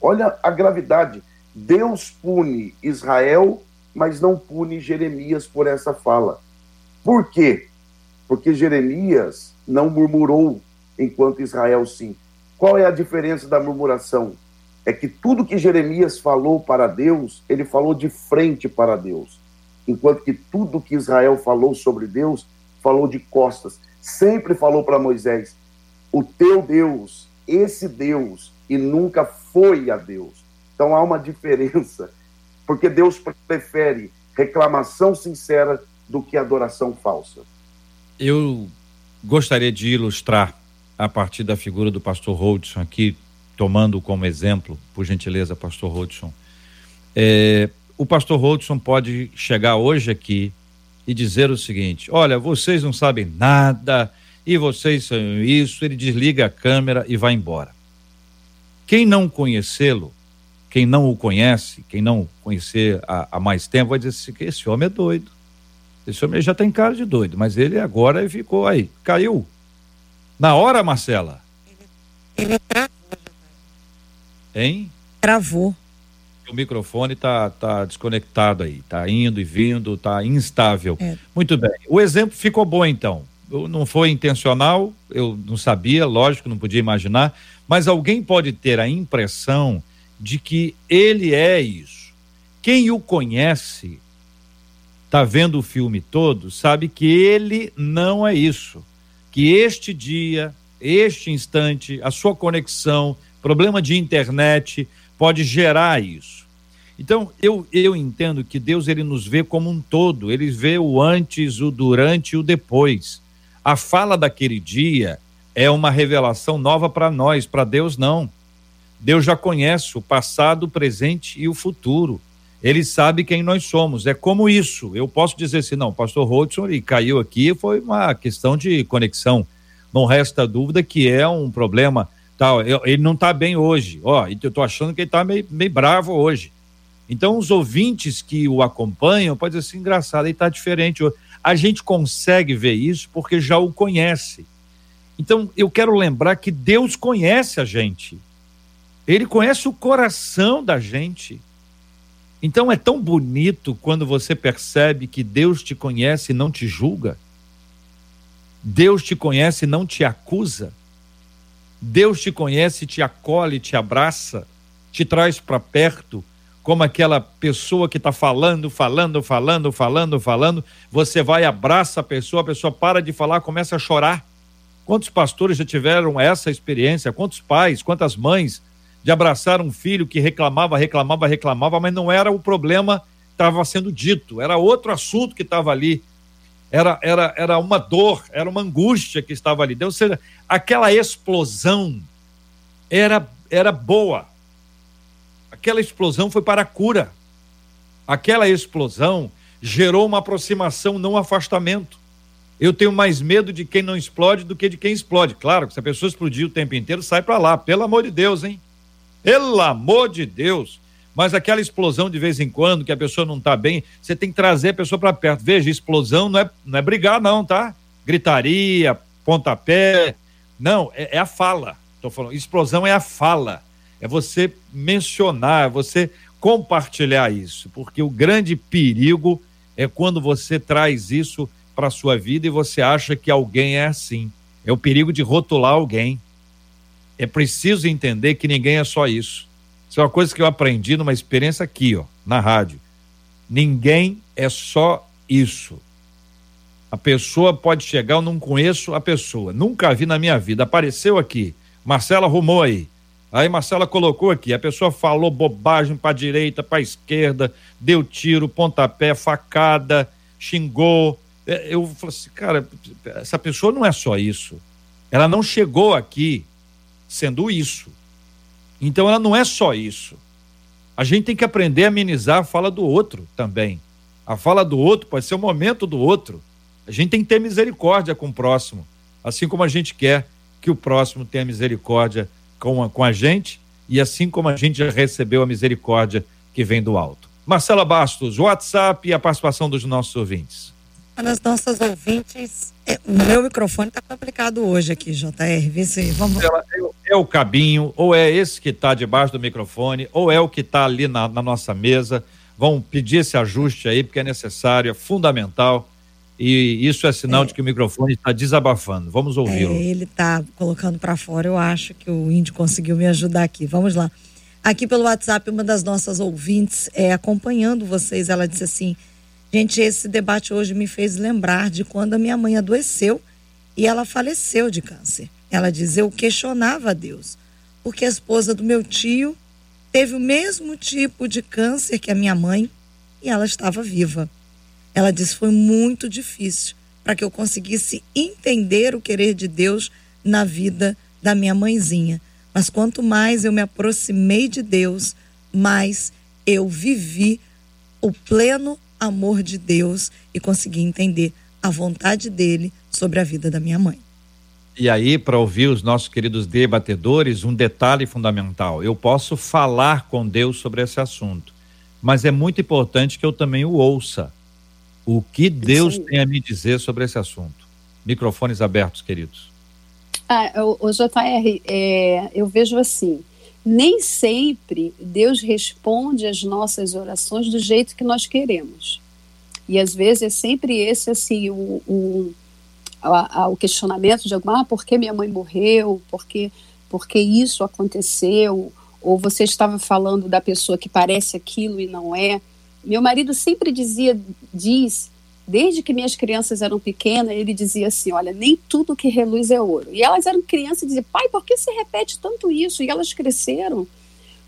Olha a gravidade. Deus pune Israel, mas não pune Jeremias por essa fala. Por quê? Porque Jeremias não murmurou enquanto Israel sim. Qual é a diferença da murmuração? é que tudo que Jeremias falou para Deus, ele falou de frente para Deus. Enquanto que tudo que Israel falou sobre Deus, falou de costas. Sempre falou para Moisés: o teu Deus, esse Deus, e nunca foi a Deus. Então há uma diferença, porque Deus prefere reclamação sincera do que adoração falsa. Eu gostaria de ilustrar a partir da figura do pastor Holdson aqui, tomando como exemplo, por gentileza, pastor Holdson. É, o pastor Holdson pode chegar hoje aqui e dizer o seguinte: olha, vocês não sabem nada e vocês são isso. Ele desliga a câmera e vai embora. Quem não conhecê-lo, quem não o conhece, quem não conhecer há, há mais tempo, vai dizer assim, que esse homem é doido. Esse homem já tem cara de doido, mas ele agora ficou aí, caiu. Na hora, Marcela. Ele, ele travou. Hein? Travou. O microfone tá, tá desconectado aí, tá indo e vindo, tá instável. É. Muito bem. O exemplo ficou bom então. Não foi intencional, eu não sabia, lógico, não podia imaginar, mas alguém pode ter a impressão de que ele é isso. Quem o conhece, está vendo o filme todo, sabe que ele não é isso. Que este dia, este instante, a sua conexão, problema de internet, pode gerar isso. Então, eu, eu entendo que Deus ele nos vê como um todo, ele vê o antes, o durante e o depois. A fala daquele dia é uma revelação nova para nós, para Deus não. Deus já conhece o passado, o presente e o futuro. Ele sabe quem nós somos. É como isso. Eu posso dizer assim, não, pastor Rodson, ele caiu aqui, foi uma questão de conexão. Não resta dúvida que é um problema. Tal. Ele não está bem hoje. Ó, eu estou achando que ele está meio, meio bravo hoje. Então, os ouvintes que o acompanham podem dizer assim, engraçado, ele está diferente. A gente consegue ver isso porque já o conhece. Então, eu quero lembrar que Deus conhece a gente. Ele conhece o coração da gente. Então é tão bonito quando você percebe que Deus te conhece e não te julga. Deus te conhece e não te acusa. Deus te conhece, te acolhe, te abraça, te traz para perto, como aquela pessoa que está falando, falando, falando, falando, falando. Você vai, abraça a pessoa, a pessoa para de falar, começa a chorar. Quantos pastores já tiveram essa experiência? Quantos pais, quantas mães de abraçar um filho que reclamava, reclamava, reclamava, mas não era o problema que estava sendo dito, era outro assunto que estava ali. Era, era, era uma dor, era uma angústia que estava ali. Ou seja, aquela explosão era, era boa. Aquela explosão foi para a cura. Aquela explosão gerou uma aproximação, não um afastamento. Eu tenho mais medo de quem não explode do que de quem explode. Claro se a pessoa explodir o tempo inteiro, sai para lá. Pelo amor de Deus, hein? Pelo amor de Deus. Mas aquela explosão de vez em quando, que a pessoa não está bem, você tem que trazer a pessoa para perto. Veja, explosão não é, não é brigar, não, tá? Gritaria, pontapé. Não, é, é a fala. Estou falando, explosão é a fala. É você mencionar, é você compartilhar isso. Porque o grande perigo é quando você traz isso para sua vida e você acha que alguém é assim. É o perigo de rotular alguém. É preciso entender que ninguém é só isso. Isso é uma coisa que eu aprendi numa experiência aqui, ó, na rádio. Ninguém é só isso. A pessoa pode chegar, eu não conheço a pessoa, nunca vi na minha vida. Apareceu aqui, Marcela arrumou aí. Aí Marcela colocou aqui, a pessoa falou bobagem para direita, para esquerda, deu tiro, pontapé, facada, xingou, é, eu falo assim, cara, essa pessoa não é só isso. Ela não chegou aqui sendo isso. Então ela não é só isso. A gente tem que aprender a amenizar a fala do outro também. A fala do outro pode ser o momento do outro. A gente tem que ter misericórdia com o próximo, assim como a gente quer que o próximo tenha misericórdia com a, com a gente e assim como a gente já recebeu a misericórdia que vem do alto. Marcela Bastos, WhatsApp e a participação dos nossos ouvintes nas nossas ouvintes. É, meu microfone está complicado hoje aqui, JR. Vê se vamos. É, é, o cabinho, ou é esse que está debaixo do microfone, ou é o que está ali na, na, nossa mesa. Vão pedir esse ajuste aí, porque é necessário, é fundamental. E isso é sinal é. de que o microfone está desabafando. Vamos ouvi-lo. É, ele está colocando para fora. Eu acho que o índio conseguiu me ajudar aqui. Vamos lá. Aqui pelo WhatsApp, uma das nossas ouvintes, é, acompanhando vocês, ela disse assim: gente, esse debate hoje me fez lembrar de quando a minha mãe adoeceu e ela faleceu de câncer. Ela diz: eu questionava a Deus, porque a esposa do meu tio teve o mesmo tipo de câncer que a minha mãe e ela estava viva. Ela disse: foi muito difícil para que eu conseguisse entender o querer de Deus na vida da minha mãezinha. Mas quanto mais eu me aproximei de Deus, mais eu vivi o pleno amor de Deus e consegui entender a vontade dele sobre a vida da minha mãe. E aí, para ouvir os nossos queridos debatedores, um detalhe fundamental: eu posso falar com Deus sobre esse assunto, mas é muito importante que eu também o ouça. O que Deus Sim. tem a me dizer sobre esse assunto? Microfones abertos, queridos. Ah, o, o JR, é, eu vejo assim, nem sempre Deus responde às nossas orações do jeito que nós queremos. E às vezes é sempre esse assim o, o, a, o questionamento de alguma, ah, por que minha mãe morreu? Por que, por que isso aconteceu? Ou você estava falando da pessoa que parece aquilo e não é. Meu marido sempre dizia, diz Desde que minhas crianças eram pequenas, ele dizia assim: Olha, nem tudo que reluz é ouro. E elas eram crianças e diziam: Pai, por que se repete tanto isso? E elas cresceram,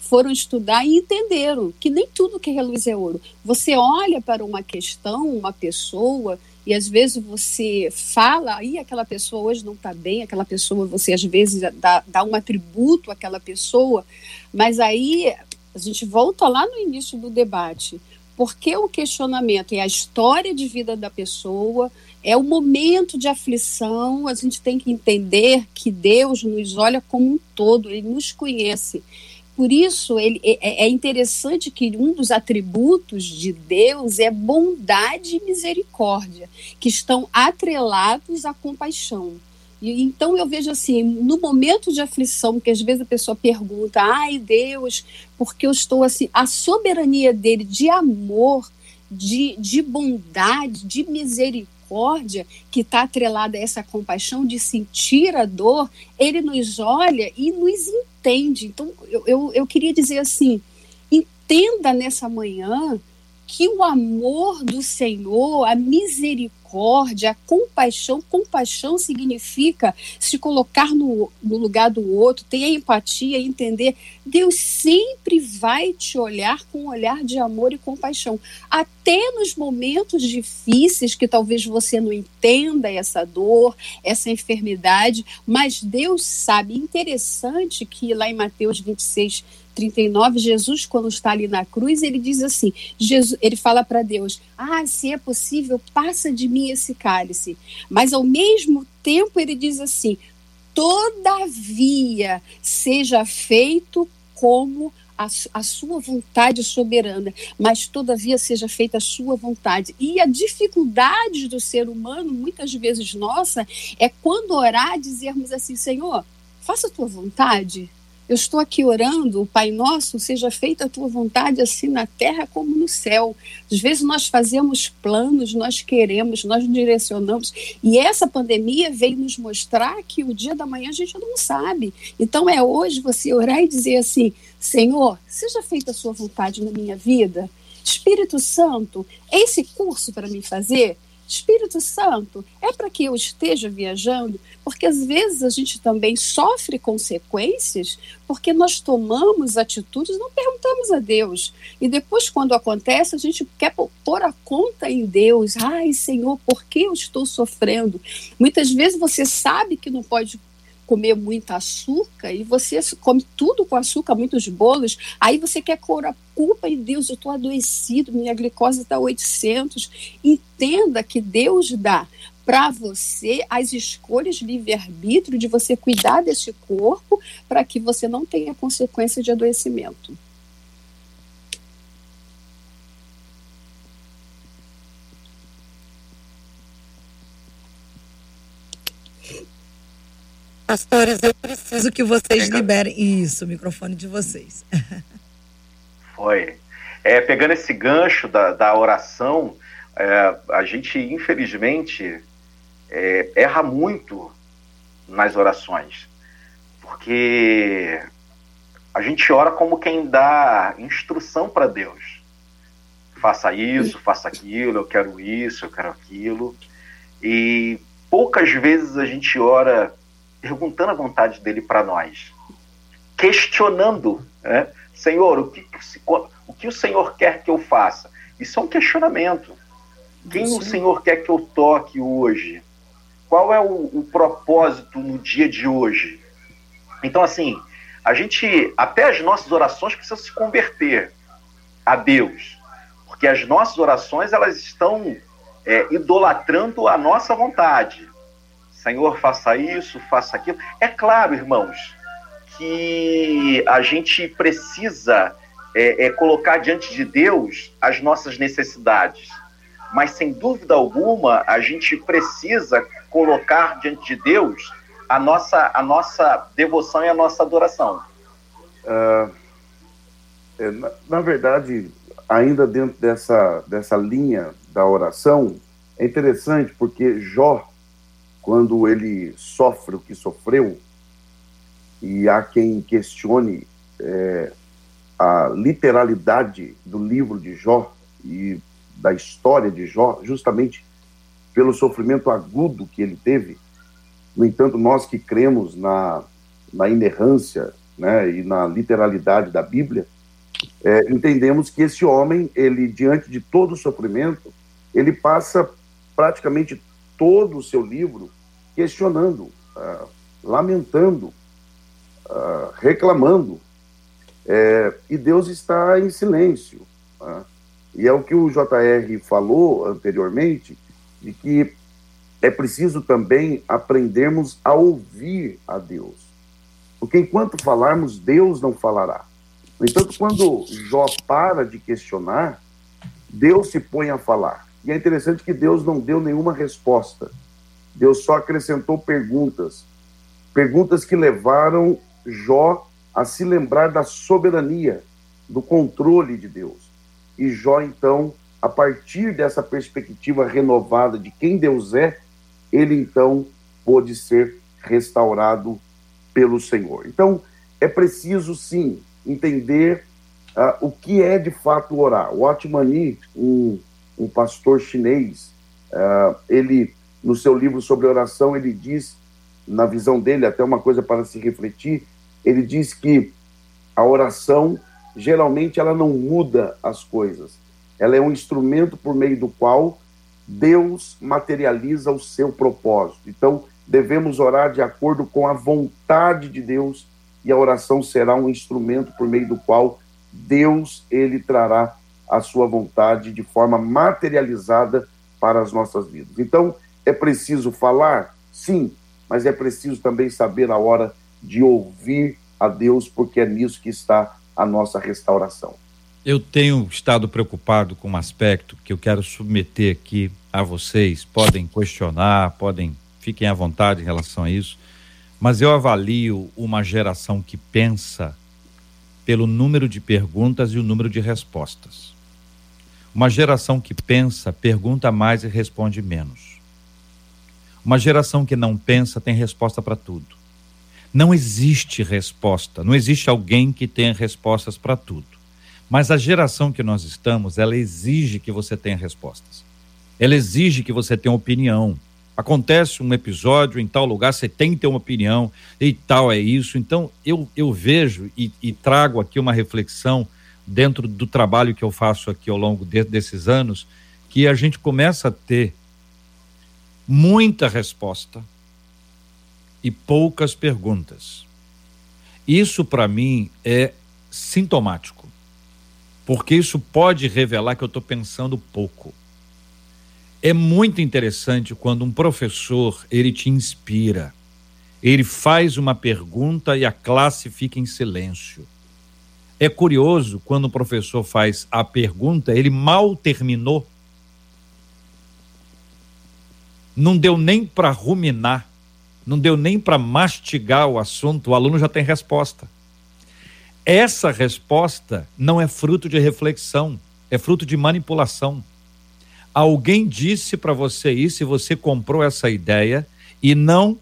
foram estudar e entenderam que nem tudo que reluz é ouro. Você olha para uma questão, uma pessoa, e às vezes você fala, aí aquela pessoa hoje não está bem, aquela pessoa, você às vezes dá, dá um atributo àquela pessoa, mas aí a gente volta lá no início do debate porque o questionamento é a história de vida da pessoa, é o momento de aflição, a gente tem que entender que Deus nos olha como um todo, ele nos conhece. Por isso, ele, é, é interessante que um dos atributos de Deus é bondade e misericórdia, que estão atrelados à compaixão. E, então eu vejo assim, no momento de aflição, que às vezes a pessoa pergunta, ai Deus, porque eu estou assim, a soberania dele de amor, de, de bondade, de misericórdia, que está atrelada a essa compaixão, de sentir a dor, ele nos olha e nos entende. Então eu, eu, eu queria dizer assim, entenda nessa manhã que o amor do Senhor, a misericórdia, a compaixão, compaixão significa se colocar no, no lugar do outro, ter a empatia, entender. Deus sempre vai te olhar com um olhar de amor e compaixão. Até nos momentos difíceis que talvez você não entenda essa dor, essa enfermidade, mas Deus sabe. Interessante que lá em Mateus 26, 39, Jesus, quando está ali na cruz, ele diz assim: Jesus, ele fala para Deus: Ah, se é possível, passa de mim esse cálice. Mas ao mesmo tempo ele diz assim: Todavia seja feito como a, a, sua vontade soberana, mas todavia seja feita a sua vontade. E a dificuldade do ser humano, muitas vezes nossa, é quando orar, dizermos assim: Senhor, faça a tua vontade, eu estou aqui orando, o Pai Nosso, seja feita a tua vontade, assim na terra como no céu. Às vezes nós fazemos planos, nós queremos, nós direcionamos. E essa pandemia veio nos mostrar que o dia da manhã a gente não sabe. Então é hoje você orar e dizer assim: Senhor, seja feita a sua vontade na minha vida. Espírito Santo, esse curso para me fazer? Espírito Santo, é para que eu esteja viajando? Porque às vezes a gente também sofre consequências porque nós tomamos atitudes, não perguntamos a Deus. E depois, quando acontece, a gente quer pôr a conta em Deus. Ai, Senhor, por que eu estou sofrendo? Muitas vezes você sabe que não pode comer muito açúcar e você come tudo com açúcar, muitos bolos, aí você quer a culpa em Deus, eu estou adoecido, minha glicose está 800. Entenda que Deus dá para você as escolhas livre-arbítrio de você cuidar desse corpo para que você não tenha consequência de adoecimento. Pastoras, eu preciso que vocês Pega... liberem isso, o microfone de vocês. Foi. É, pegando esse gancho da, da oração, é, a gente, infelizmente, é, erra muito nas orações. Porque a gente ora como quem dá instrução para Deus. Faça isso, faça aquilo, eu quero isso, eu quero aquilo. E poucas vezes a gente ora perguntando a vontade dele para nós, questionando, né? Senhor, o que, o que o Senhor quer que eu faça? Isso é um questionamento. Quem Sim. o Senhor quer que eu toque hoje? Qual é o, o propósito no dia de hoje? Então, assim, a gente, até as nossas orações precisam se converter a Deus, porque as nossas orações elas estão é, idolatrando a nossa vontade. Senhor, faça isso, faça aquilo. É claro, irmãos, que a gente precisa é, é, colocar diante de Deus as nossas necessidades, mas sem dúvida alguma a gente precisa colocar diante de Deus a nossa, a nossa devoção e a nossa adoração. Uh, é, na, na, verdade, ainda dentro dessa, dessa linha da oração, é interessante porque Jó, quando ele sofre o que sofreu, e há quem questione é, a literalidade do livro de Jó e da história de Jó, justamente pelo sofrimento agudo que ele teve, no entanto, nós que cremos na, na inerrância né, e na literalidade da Bíblia, é, entendemos que esse homem, ele diante de todo o sofrimento, ele passa praticamente todo o seu livro questionando, uh, lamentando, uh, reclamando, é, e Deus está em silêncio. Uh, e é o que o JR falou anteriormente, de que é preciso também aprendermos a ouvir a Deus. Porque enquanto falarmos, Deus não falará. No entanto, quando Jó para de questionar, Deus se põe a falar. E é interessante que Deus não deu nenhuma resposta. Deus só acrescentou perguntas. Perguntas que levaram Jó a se lembrar da soberania, do controle de Deus. E Jó, então, a partir dessa perspectiva renovada de quem Deus é, ele então pôde ser restaurado pelo Senhor. Então, é preciso sim entender uh, o que é de fato orar. O Otmani, um, um pastor chinês, uh, ele, no seu livro sobre oração, ele diz, na visão dele, até uma coisa para se refletir, ele diz que a oração, geralmente, ela não muda as coisas. Ela é um instrumento por meio do qual Deus materializa o seu propósito. Então, devemos orar de acordo com a vontade de Deus e a oração será um instrumento por meio do qual Deus ele trará a sua vontade de forma materializada para as nossas vidas. Então, é preciso falar? Sim, mas é preciso também saber a hora de ouvir a Deus, porque é nisso que está a nossa restauração. Eu tenho estado preocupado com um aspecto que eu quero submeter aqui a vocês. Podem questionar, podem, fiquem à vontade em relação a isso. Mas eu avalio uma geração que pensa pelo número de perguntas e o número de respostas. Uma geração que pensa, pergunta mais e responde menos. Uma geração que não pensa tem resposta para tudo. Não existe resposta, não existe alguém que tenha respostas para tudo. Mas a geração que nós estamos, ela exige que você tenha respostas. Ela exige que você tenha opinião. Acontece um episódio em tal lugar, você tem que ter uma opinião e tal é isso. Então, eu, eu vejo e, e trago aqui uma reflexão dentro do trabalho que eu faço aqui ao longo de, desses anos, que a gente começa a ter muita resposta e poucas perguntas. Isso, para mim, é sintomático porque isso pode revelar que eu estou pensando pouco. É muito interessante quando um professor ele te inspira, ele faz uma pergunta e a classe fica em silêncio. É curioso quando o professor faz a pergunta, ele mal terminou, não deu nem para ruminar, não deu nem para mastigar o assunto, o aluno já tem resposta. Essa resposta não é fruto de reflexão, é fruto de manipulação. Alguém disse para você isso e você comprou essa ideia e não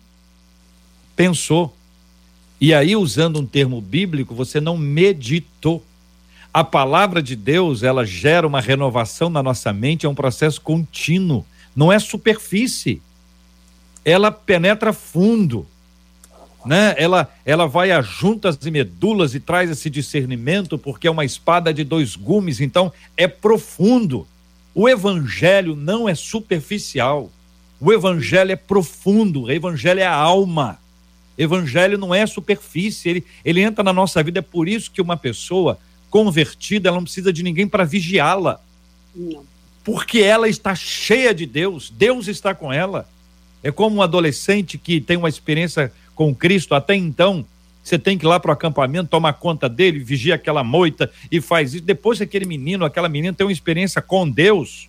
pensou. E aí, usando um termo bíblico, você não meditou. A palavra de Deus, ela gera uma renovação na nossa mente, é um processo contínuo, não é superfície. Ela penetra fundo, né? Ela ela vai a juntas e medulas e traz esse discernimento, porque é uma espada de dois gumes, então é profundo. O evangelho não é superficial. O evangelho é profundo, o evangelho é a alma. Evangelho não é superfície, ele, ele entra na nossa vida. É por isso que uma pessoa convertida, ela não precisa de ninguém para vigiá-la. Porque ela está cheia de Deus, Deus está com ela. É como um adolescente que tem uma experiência com Cristo, até então, você tem que ir lá para o acampamento, tomar conta dele, vigia aquela moita e faz isso. Depois que aquele menino, aquela menina tem uma experiência com Deus,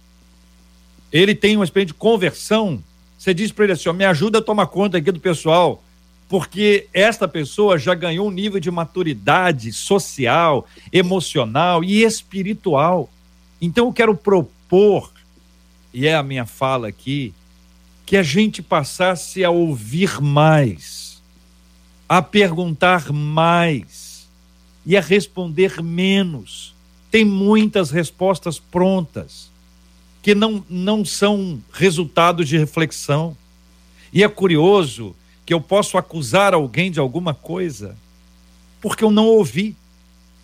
ele tem uma experiência de conversão, você diz para ele assim: ó, me ajuda a tomar conta aqui do pessoal porque esta pessoa já ganhou um nível de maturidade social, emocional e espiritual. Então eu quero propor, e é a minha fala aqui, que a gente passasse a ouvir mais, a perguntar mais e a responder menos. Tem muitas respostas prontas que não, não são resultado de reflexão. E é curioso que eu posso acusar alguém de alguma coisa porque eu não ouvi.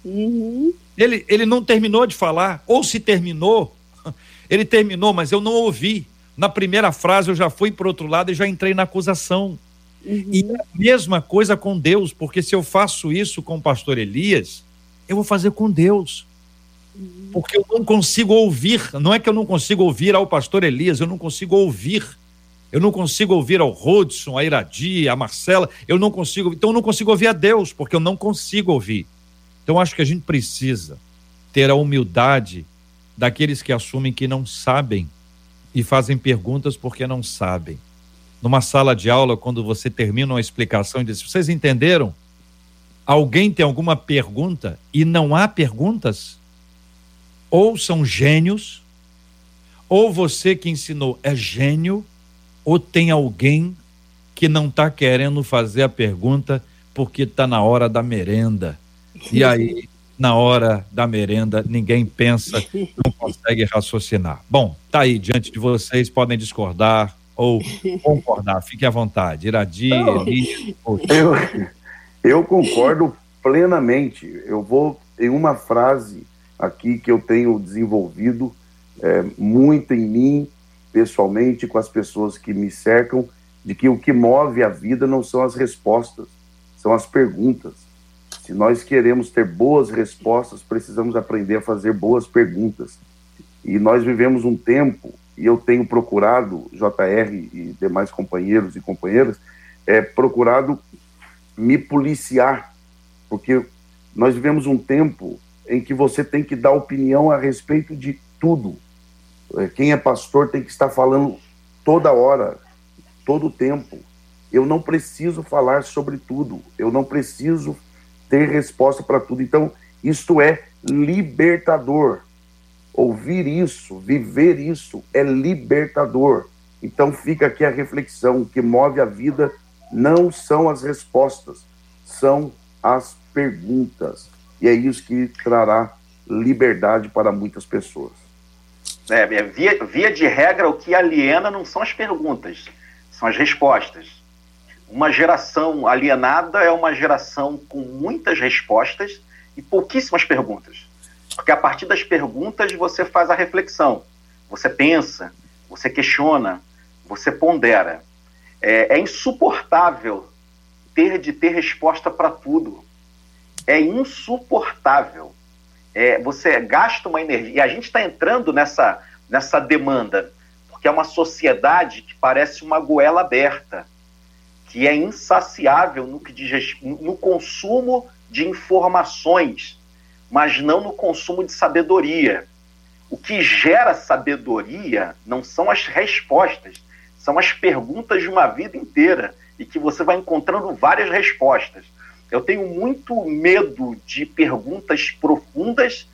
Uhum. Ele, ele não terminou de falar, ou se terminou, ele terminou, mas eu não ouvi. Na primeira frase eu já fui para outro lado e já entrei na acusação. Uhum. E é a mesma coisa com Deus, porque se eu faço isso com o pastor Elias, eu vou fazer com Deus. Uhum. Porque eu não consigo ouvir, não é que eu não consigo ouvir ao pastor Elias, eu não consigo ouvir eu não consigo ouvir ao Rodson, a Iradi, a Marcela, eu não consigo, então eu não consigo ouvir a Deus, porque eu não consigo ouvir. Então acho que a gente precisa ter a humildade daqueles que assumem que não sabem e fazem perguntas porque não sabem. Numa sala de aula, quando você termina uma explicação e diz: Vocês entenderam? Alguém tem alguma pergunta e não há perguntas? Ou são gênios, ou você que ensinou é gênio, ou tem alguém que não está querendo fazer a pergunta porque está na hora da merenda. E aí, na hora da merenda, ninguém pensa, não consegue raciocinar. Bom, tá aí diante de vocês, podem discordar ou concordar, fique à vontade. Iradi, Eli, eu, eu concordo plenamente. Eu vou em uma frase aqui que eu tenho desenvolvido é, muito em mim pessoalmente com as pessoas que me cercam de que o que move a vida não são as respostas, são as perguntas. Se nós queremos ter boas respostas, precisamos aprender a fazer boas perguntas. E nós vivemos um tempo, e eu tenho procurado, JR e demais companheiros e companheiras, é, procurado me policiar, porque nós vivemos um tempo em que você tem que dar opinião a respeito de tudo. É, quem é pastor tem que estar falando toda hora, todo tempo. Eu não preciso falar sobre tudo, eu não preciso ter resposta para tudo. Então, isto é libertador. Ouvir isso, viver isso é libertador. Então, fica aqui a reflexão: o que move a vida não são as respostas, são as perguntas. E é isso que trará liberdade para muitas pessoas. É, é, via, via de regra, o que aliena não são as perguntas, são as respostas. Uma geração alienada é uma geração com muitas respostas e pouquíssimas perguntas. Porque a partir das perguntas você faz a reflexão, você pensa, você questiona, você pondera. É, é insuportável ter de ter resposta para tudo. É insuportável é, você gasta uma energia. E a gente está entrando nessa, nessa demanda, porque é uma sociedade que parece uma goela aberta, que é insaciável no, que diz, no consumo de informações, mas não no consumo de sabedoria. O que gera sabedoria não são as respostas, são as perguntas de uma vida inteira e que você vai encontrando várias respostas. Eu tenho muito medo de perguntas profundas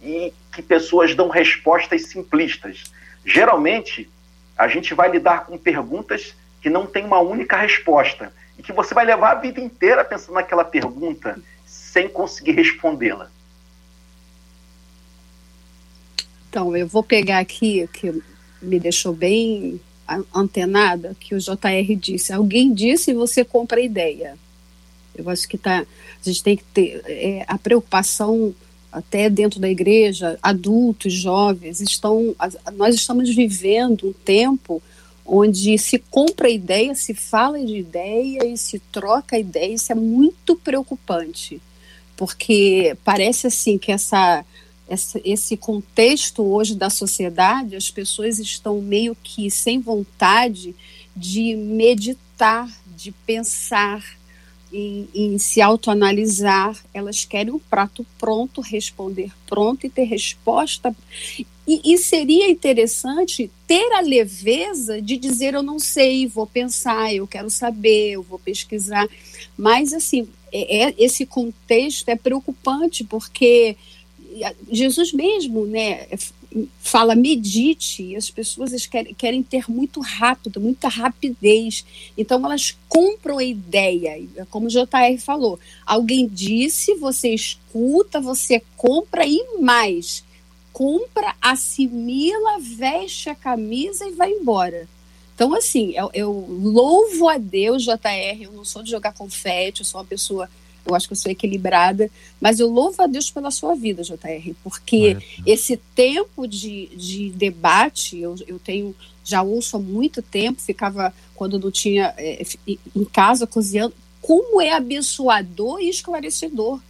e que pessoas dão respostas simplistas. Geralmente, a gente vai lidar com perguntas que não têm uma única resposta e que você vai levar a vida inteira pensando naquela pergunta sem conseguir respondê-la. Então, eu vou pegar aqui que me deixou bem antenada, que o JR disse. Alguém disse e você compra a ideia. Eu acho que tá, a gente tem que ter é, a preocupação até dentro da igreja, adultos, jovens, estão, nós estamos vivendo um tempo onde se compra ideia, se fala de ideia e se troca ideia, isso é muito preocupante, porque parece assim que essa, essa, esse contexto hoje da sociedade, as pessoas estão meio que sem vontade de meditar, de pensar, em, em se autoanalisar, elas querem um prato pronto, responder pronto e ter resposta. E, e, seria interessante ter a leveza de dizer eu não sei, vou pensar, eu quero saber, eu vou pesquisar. Mas assim, é, é esse contexto é preocupante porque Jesus mesmo, né, fala medite, e as pessoas querem, querem ter muito rápido, muita rapidez. Então elas compram a ideia, como o JR falou. Alguém disse, você escuta, você compra e mais. Compra, assimila, veste a camisa e vai embora. Então, assim, eu, eu louvo a Deus, JR, eu não sou de jogar confete, eu sou uma pessoa eu acho que eu sou equilibrada, mas eu louvo a Deus pela sua vida, JR, porque esse tempo de, de debate, eu, eu tenho, já ouço há muito tempo, ficava, quando não tinha, é, em casa cozinhando, como é abençoador e esclarecedor.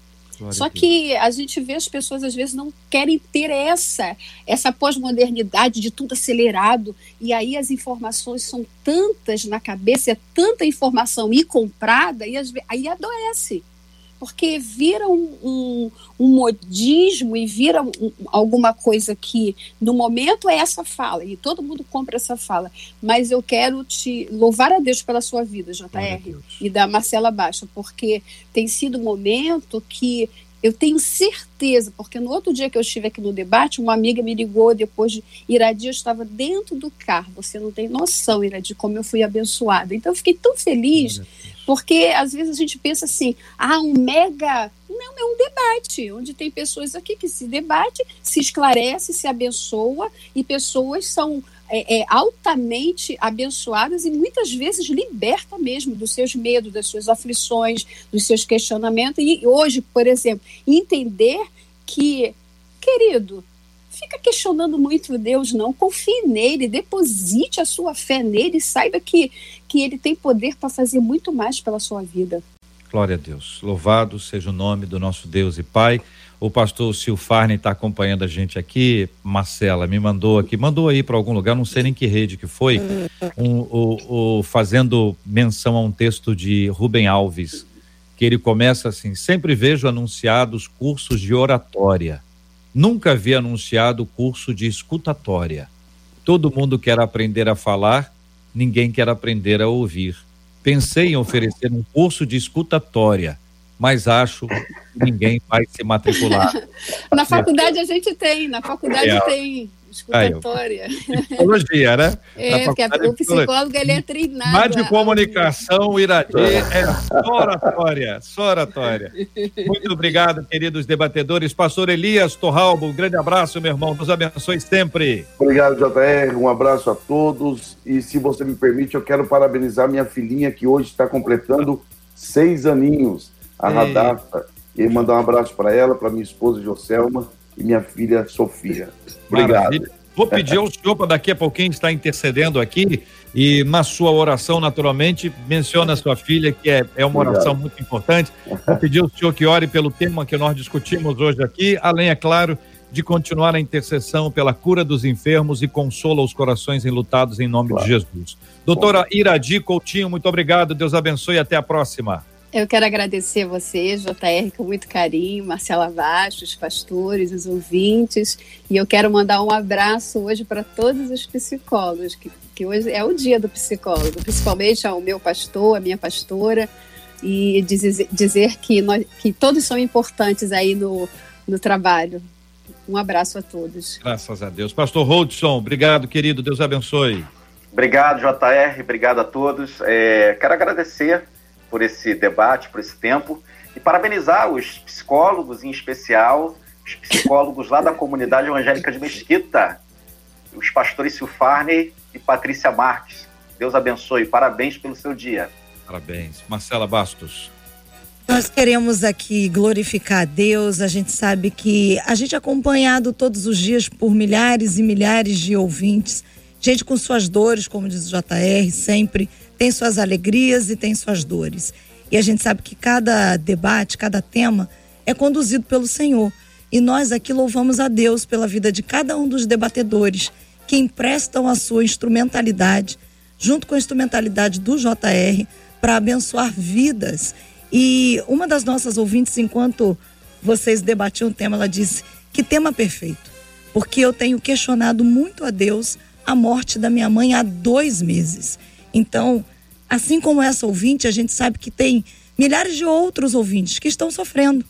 Só que a gente vê as pessoas às vezes não querem ter essa essa pós-modernidade de tudo acelerado e aí as informações são tantas na cabeça, é tanta informação e comprada e aí adoece porque vira um, um, um modismo e vira um, alguma coisa que no momento é essa fala, e todo mundo compra essa fala, mas eu quero te louvar a Deus pela sua vida, JR, e da Marcela Baixa, porque tem sido um momento que eu tenho certeza, porque no outro dia que eu estive aqui no debate, uma amiga me ligou depois de Iradi, eu estava dentro do carro. Você não tem noção, Iradi, como eu fui abençoada. Então eu fiquei tão feliz porque às vezes a gente pensa assim, ah, um mega. Não, é um debate, onde tem pessoas aqui que se debate, se esclarece, se abençoa, e pessoas são é, é, altamente abençoadas e muitas vezes liberta mesmo dos seus medos, das suas aflições, dos seus questionamentos. E hoje, por exemplo, entender que, querido, fica questionando muito Deus, não. Confie nele, deposite a sua fé nele, saiba que, que ele tem poder para fazer muito mais pela sua vida. Glória a Deus. Louvado seja o nome do nosso Deus e Pai. O pastor Silfarne está acompanhando a gente aqui. Marcela me mandou aqui, mandou aí para algum lugar, não sei nem que rede que foi, um, o, o, fazendo menção a um texto de Rubem Alves, que ele começa assim: sempre vejo anunciados cursos de oratória Nunca vi anunciado curso de escutatória. Todo mundo quer aprender a falar, ninguém quer aprender a ouvir. Pensei em oferecer um curso de escutatória, mas acho que ninguém vai se matricular. na faculdade a gente tem, na faculdade é. tem escutatória. Psicologia, né? É, porque o psicólogo ele é treinado. Mas de comunicação, Iradi, é só oratória, só oratória. Muito obrigado, queridos debatedores. Pastor Elias Torralbo, um grande abraço, meu irmão. Nos abençoe sempre. Obrigado, JR. Um abraço a todos. E se você me permite, eu quero parabenizar minha filhinha que hoje está completando seis aninhos, a Radassa. E mandar um abraço para ela, para minha esposa Joselma e minha filha Sofia. Obrigado. Maravilha. Vou pedir ao senhor para daqui a pouquinho estar intercedendo aqui e na sua oração, naturalmente, menciona a sua filha, que é, é uma Obrigado. oração muito importante. Vou pedir ao senhor que ore pelo tema que nós discutimos hoje aqui, além, é claro, de continuar a intercessão pela cura dos enfermos e consola os corações enlutados em nome claro. de Jesus. Doutora Iradi Coutinho, muito obrigado, Deus abençoe e até a próxima. Eu quero agradecer a você, JR, com muito carinho, Marcela Baixo, os pastores, os ouvintes, e eu quero mandar um abraço hoje para todos os psicólogos, que, que hoje é o dia do psicólogo, principalmente ao meu pastor, a minha pastora, e dizer, dizer que, nós, que todos são importantes aí no, no trabalho. Um abraço a todos. Graças a Deus. Pastor Holdson, obrigado, querido. Deus abençoe. Obrigado, JR. Obrigado a todos. É, quero agradecer por esse debate, por esse tempo, e parabenizar os psicólogos, em especial, os psicólogos lá da comunidade evangélica de Mesquita, os pastores Silfarney e Patrícia Marques. Deus abençoe, parabéns pelo seu dia. Parabéns. Marcela Bastos. Nós queremos aqui glorificar a Deus. A gente sabe que a gente é acompanhado todos os dias por milhares e milhares de ouvintes, gente com suas dores, como diz o JR, sempre tem suas alegrias e tem suas dores. E a gente sabe que cada debate, cada tema é conduzido pelo Senhor. E nós aqui louvamos a Deus pela vida de cada um dos debatedores que emprestam a sua instrumentalidade, junto com a instrumentalidade do JR, para abençoar vidas e uma das nossas ouvintes, enquanto vocês debatiam o tema, ela disse: Que tema perfeito, porque eu tenho questionado muito a Deus a morte da minha mãe há dois meses. Então, assim como essa ouvinte, a gente sabe que tem milhares de outros ouvintes que estão sofrendo,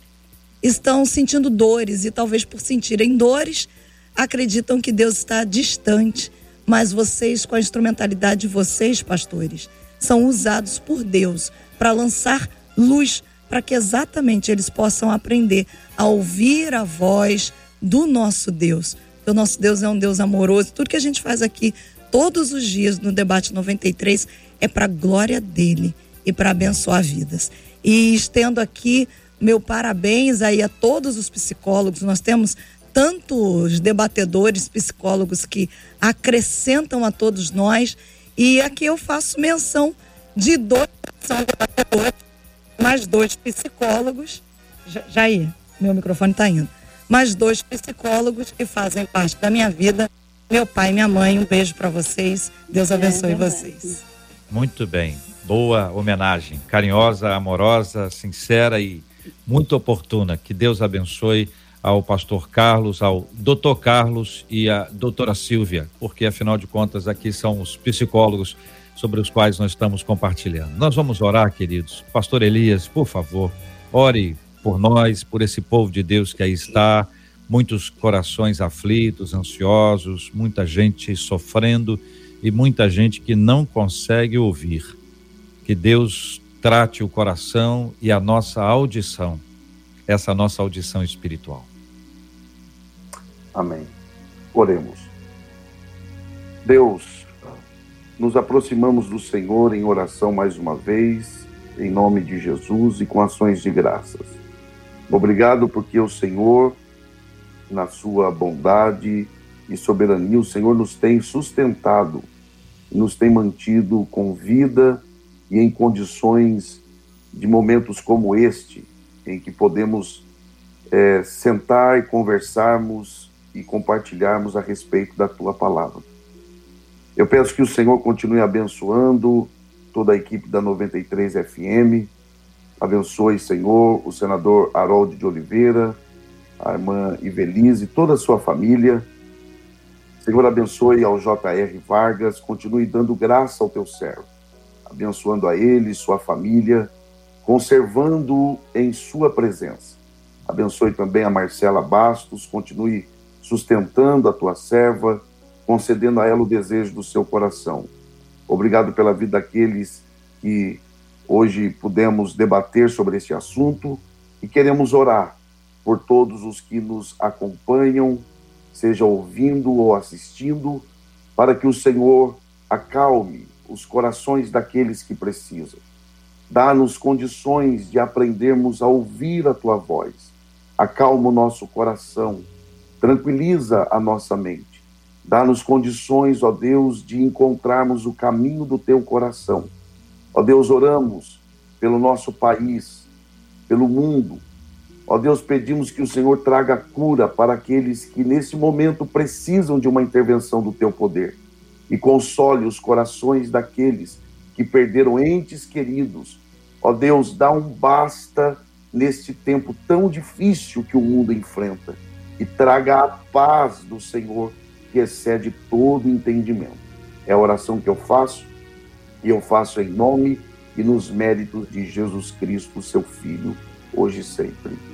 estão sentindo dores e talvez por sentirem dores, acreditam que Deus está distante. Mas vocês, com a instrumentalidade de vocês, pastores, são usados por Deus para lançar luz para que exatamente eles possam aprender a ouvir a voz do nosso Deus. O nosso Deus é um Deus amoroso. Tudo que a gente faz aqui todos os dias no debate 93 é para a glória dele e para abençoar vidas. E estendo aqui meu parabéns aí a todos os psicólogos. Nós temos tantos debatedores, psicólogos que acrescentam a todos nós. E aqui eu faço menção de dois são debatedores mais dois psicólogos. Jair, meu microfone está indo. Mais dois psicólogos que fazem parte da minha vida. Meu pai e minha mãe, um beijo para vocês. Deus é abençoe é vocês. Muito bem. Boa homenagem. Carinhosa, amorosa, sincera e muito oportuna. Que Deus abençoe ao pastor Carlos, ao doutor Carlos e à doutora Silvia, porque afinal de contas aqui são os psicólogos sobre os quais nós estamos compartilhando. Nós vamos orar, queridos. Pastor Elias, por favor, ore por nós, por esse povo de Deus que aí está, muitos corações aflitos, ansiosos, muita gente sofrendo e muita gente que não consegue ouvir. Que Deus trate o coração e a nossa audição, essa nossa audição espiritual. Amém. Oremos. Deus, nos aproximamos do Senhor em oração mais uma vez, em nome de Jesus e com ações de graças. Obrigado porque o Senhor, na sua bondade e soberania, o Senhor nos tem sustentado, nos tem mantido com vida e em condições de momentos como este, em que podemos é, sentar e conversarmos e compartilharmos a respeito da tua palavra. Eu peço que o Senhor continue abençoando toda a equipe da 93 FM. Abençoe, Senhor, o senador Harold de Oliveira, a irmã Ivelise, toda a sua família. Senhor, abençoe ao JR Vargas, continue dando graça ao teu servo, abençoando a ele, sua família, conservando-o em sua presença. Abençoe também a Marcela Bastos, continue sustentando a tua serva, concedendo a ela o desejo do seu coração. Obrigado pela vida daqueles que hoje pudemos debater sobre este assunto e queremos orar por todos os que nos acompanham, seja ouvindo ou assistindo, para que o Senhor acalme os corações daqueles que precisam. Dá-nos condições de aprendermos a ouvir a tua voz. Acalma o nosso coração, tranquiliza a nossa mente Dá-nos condições, ó Deus, de encontrarmos o caminho do teu coração. Ó Deus, oramos pelo nosso país, pelo mundo. Ó Deus, pedimos que o Senhor traga cura para aqueles que nesse momento precisam de uma intervenção do teu poder e console os corações daqueles que perderam entes queridos. Ó Deus, dá um basta neste tempo tão difícil que o mundo enfrenta e traga a paz do Senhor que excede todo entendimento. É a oração que eu faço e eu faço em nome e nos méritos de Jesus Cristo, seu Filho, hoje e sempre.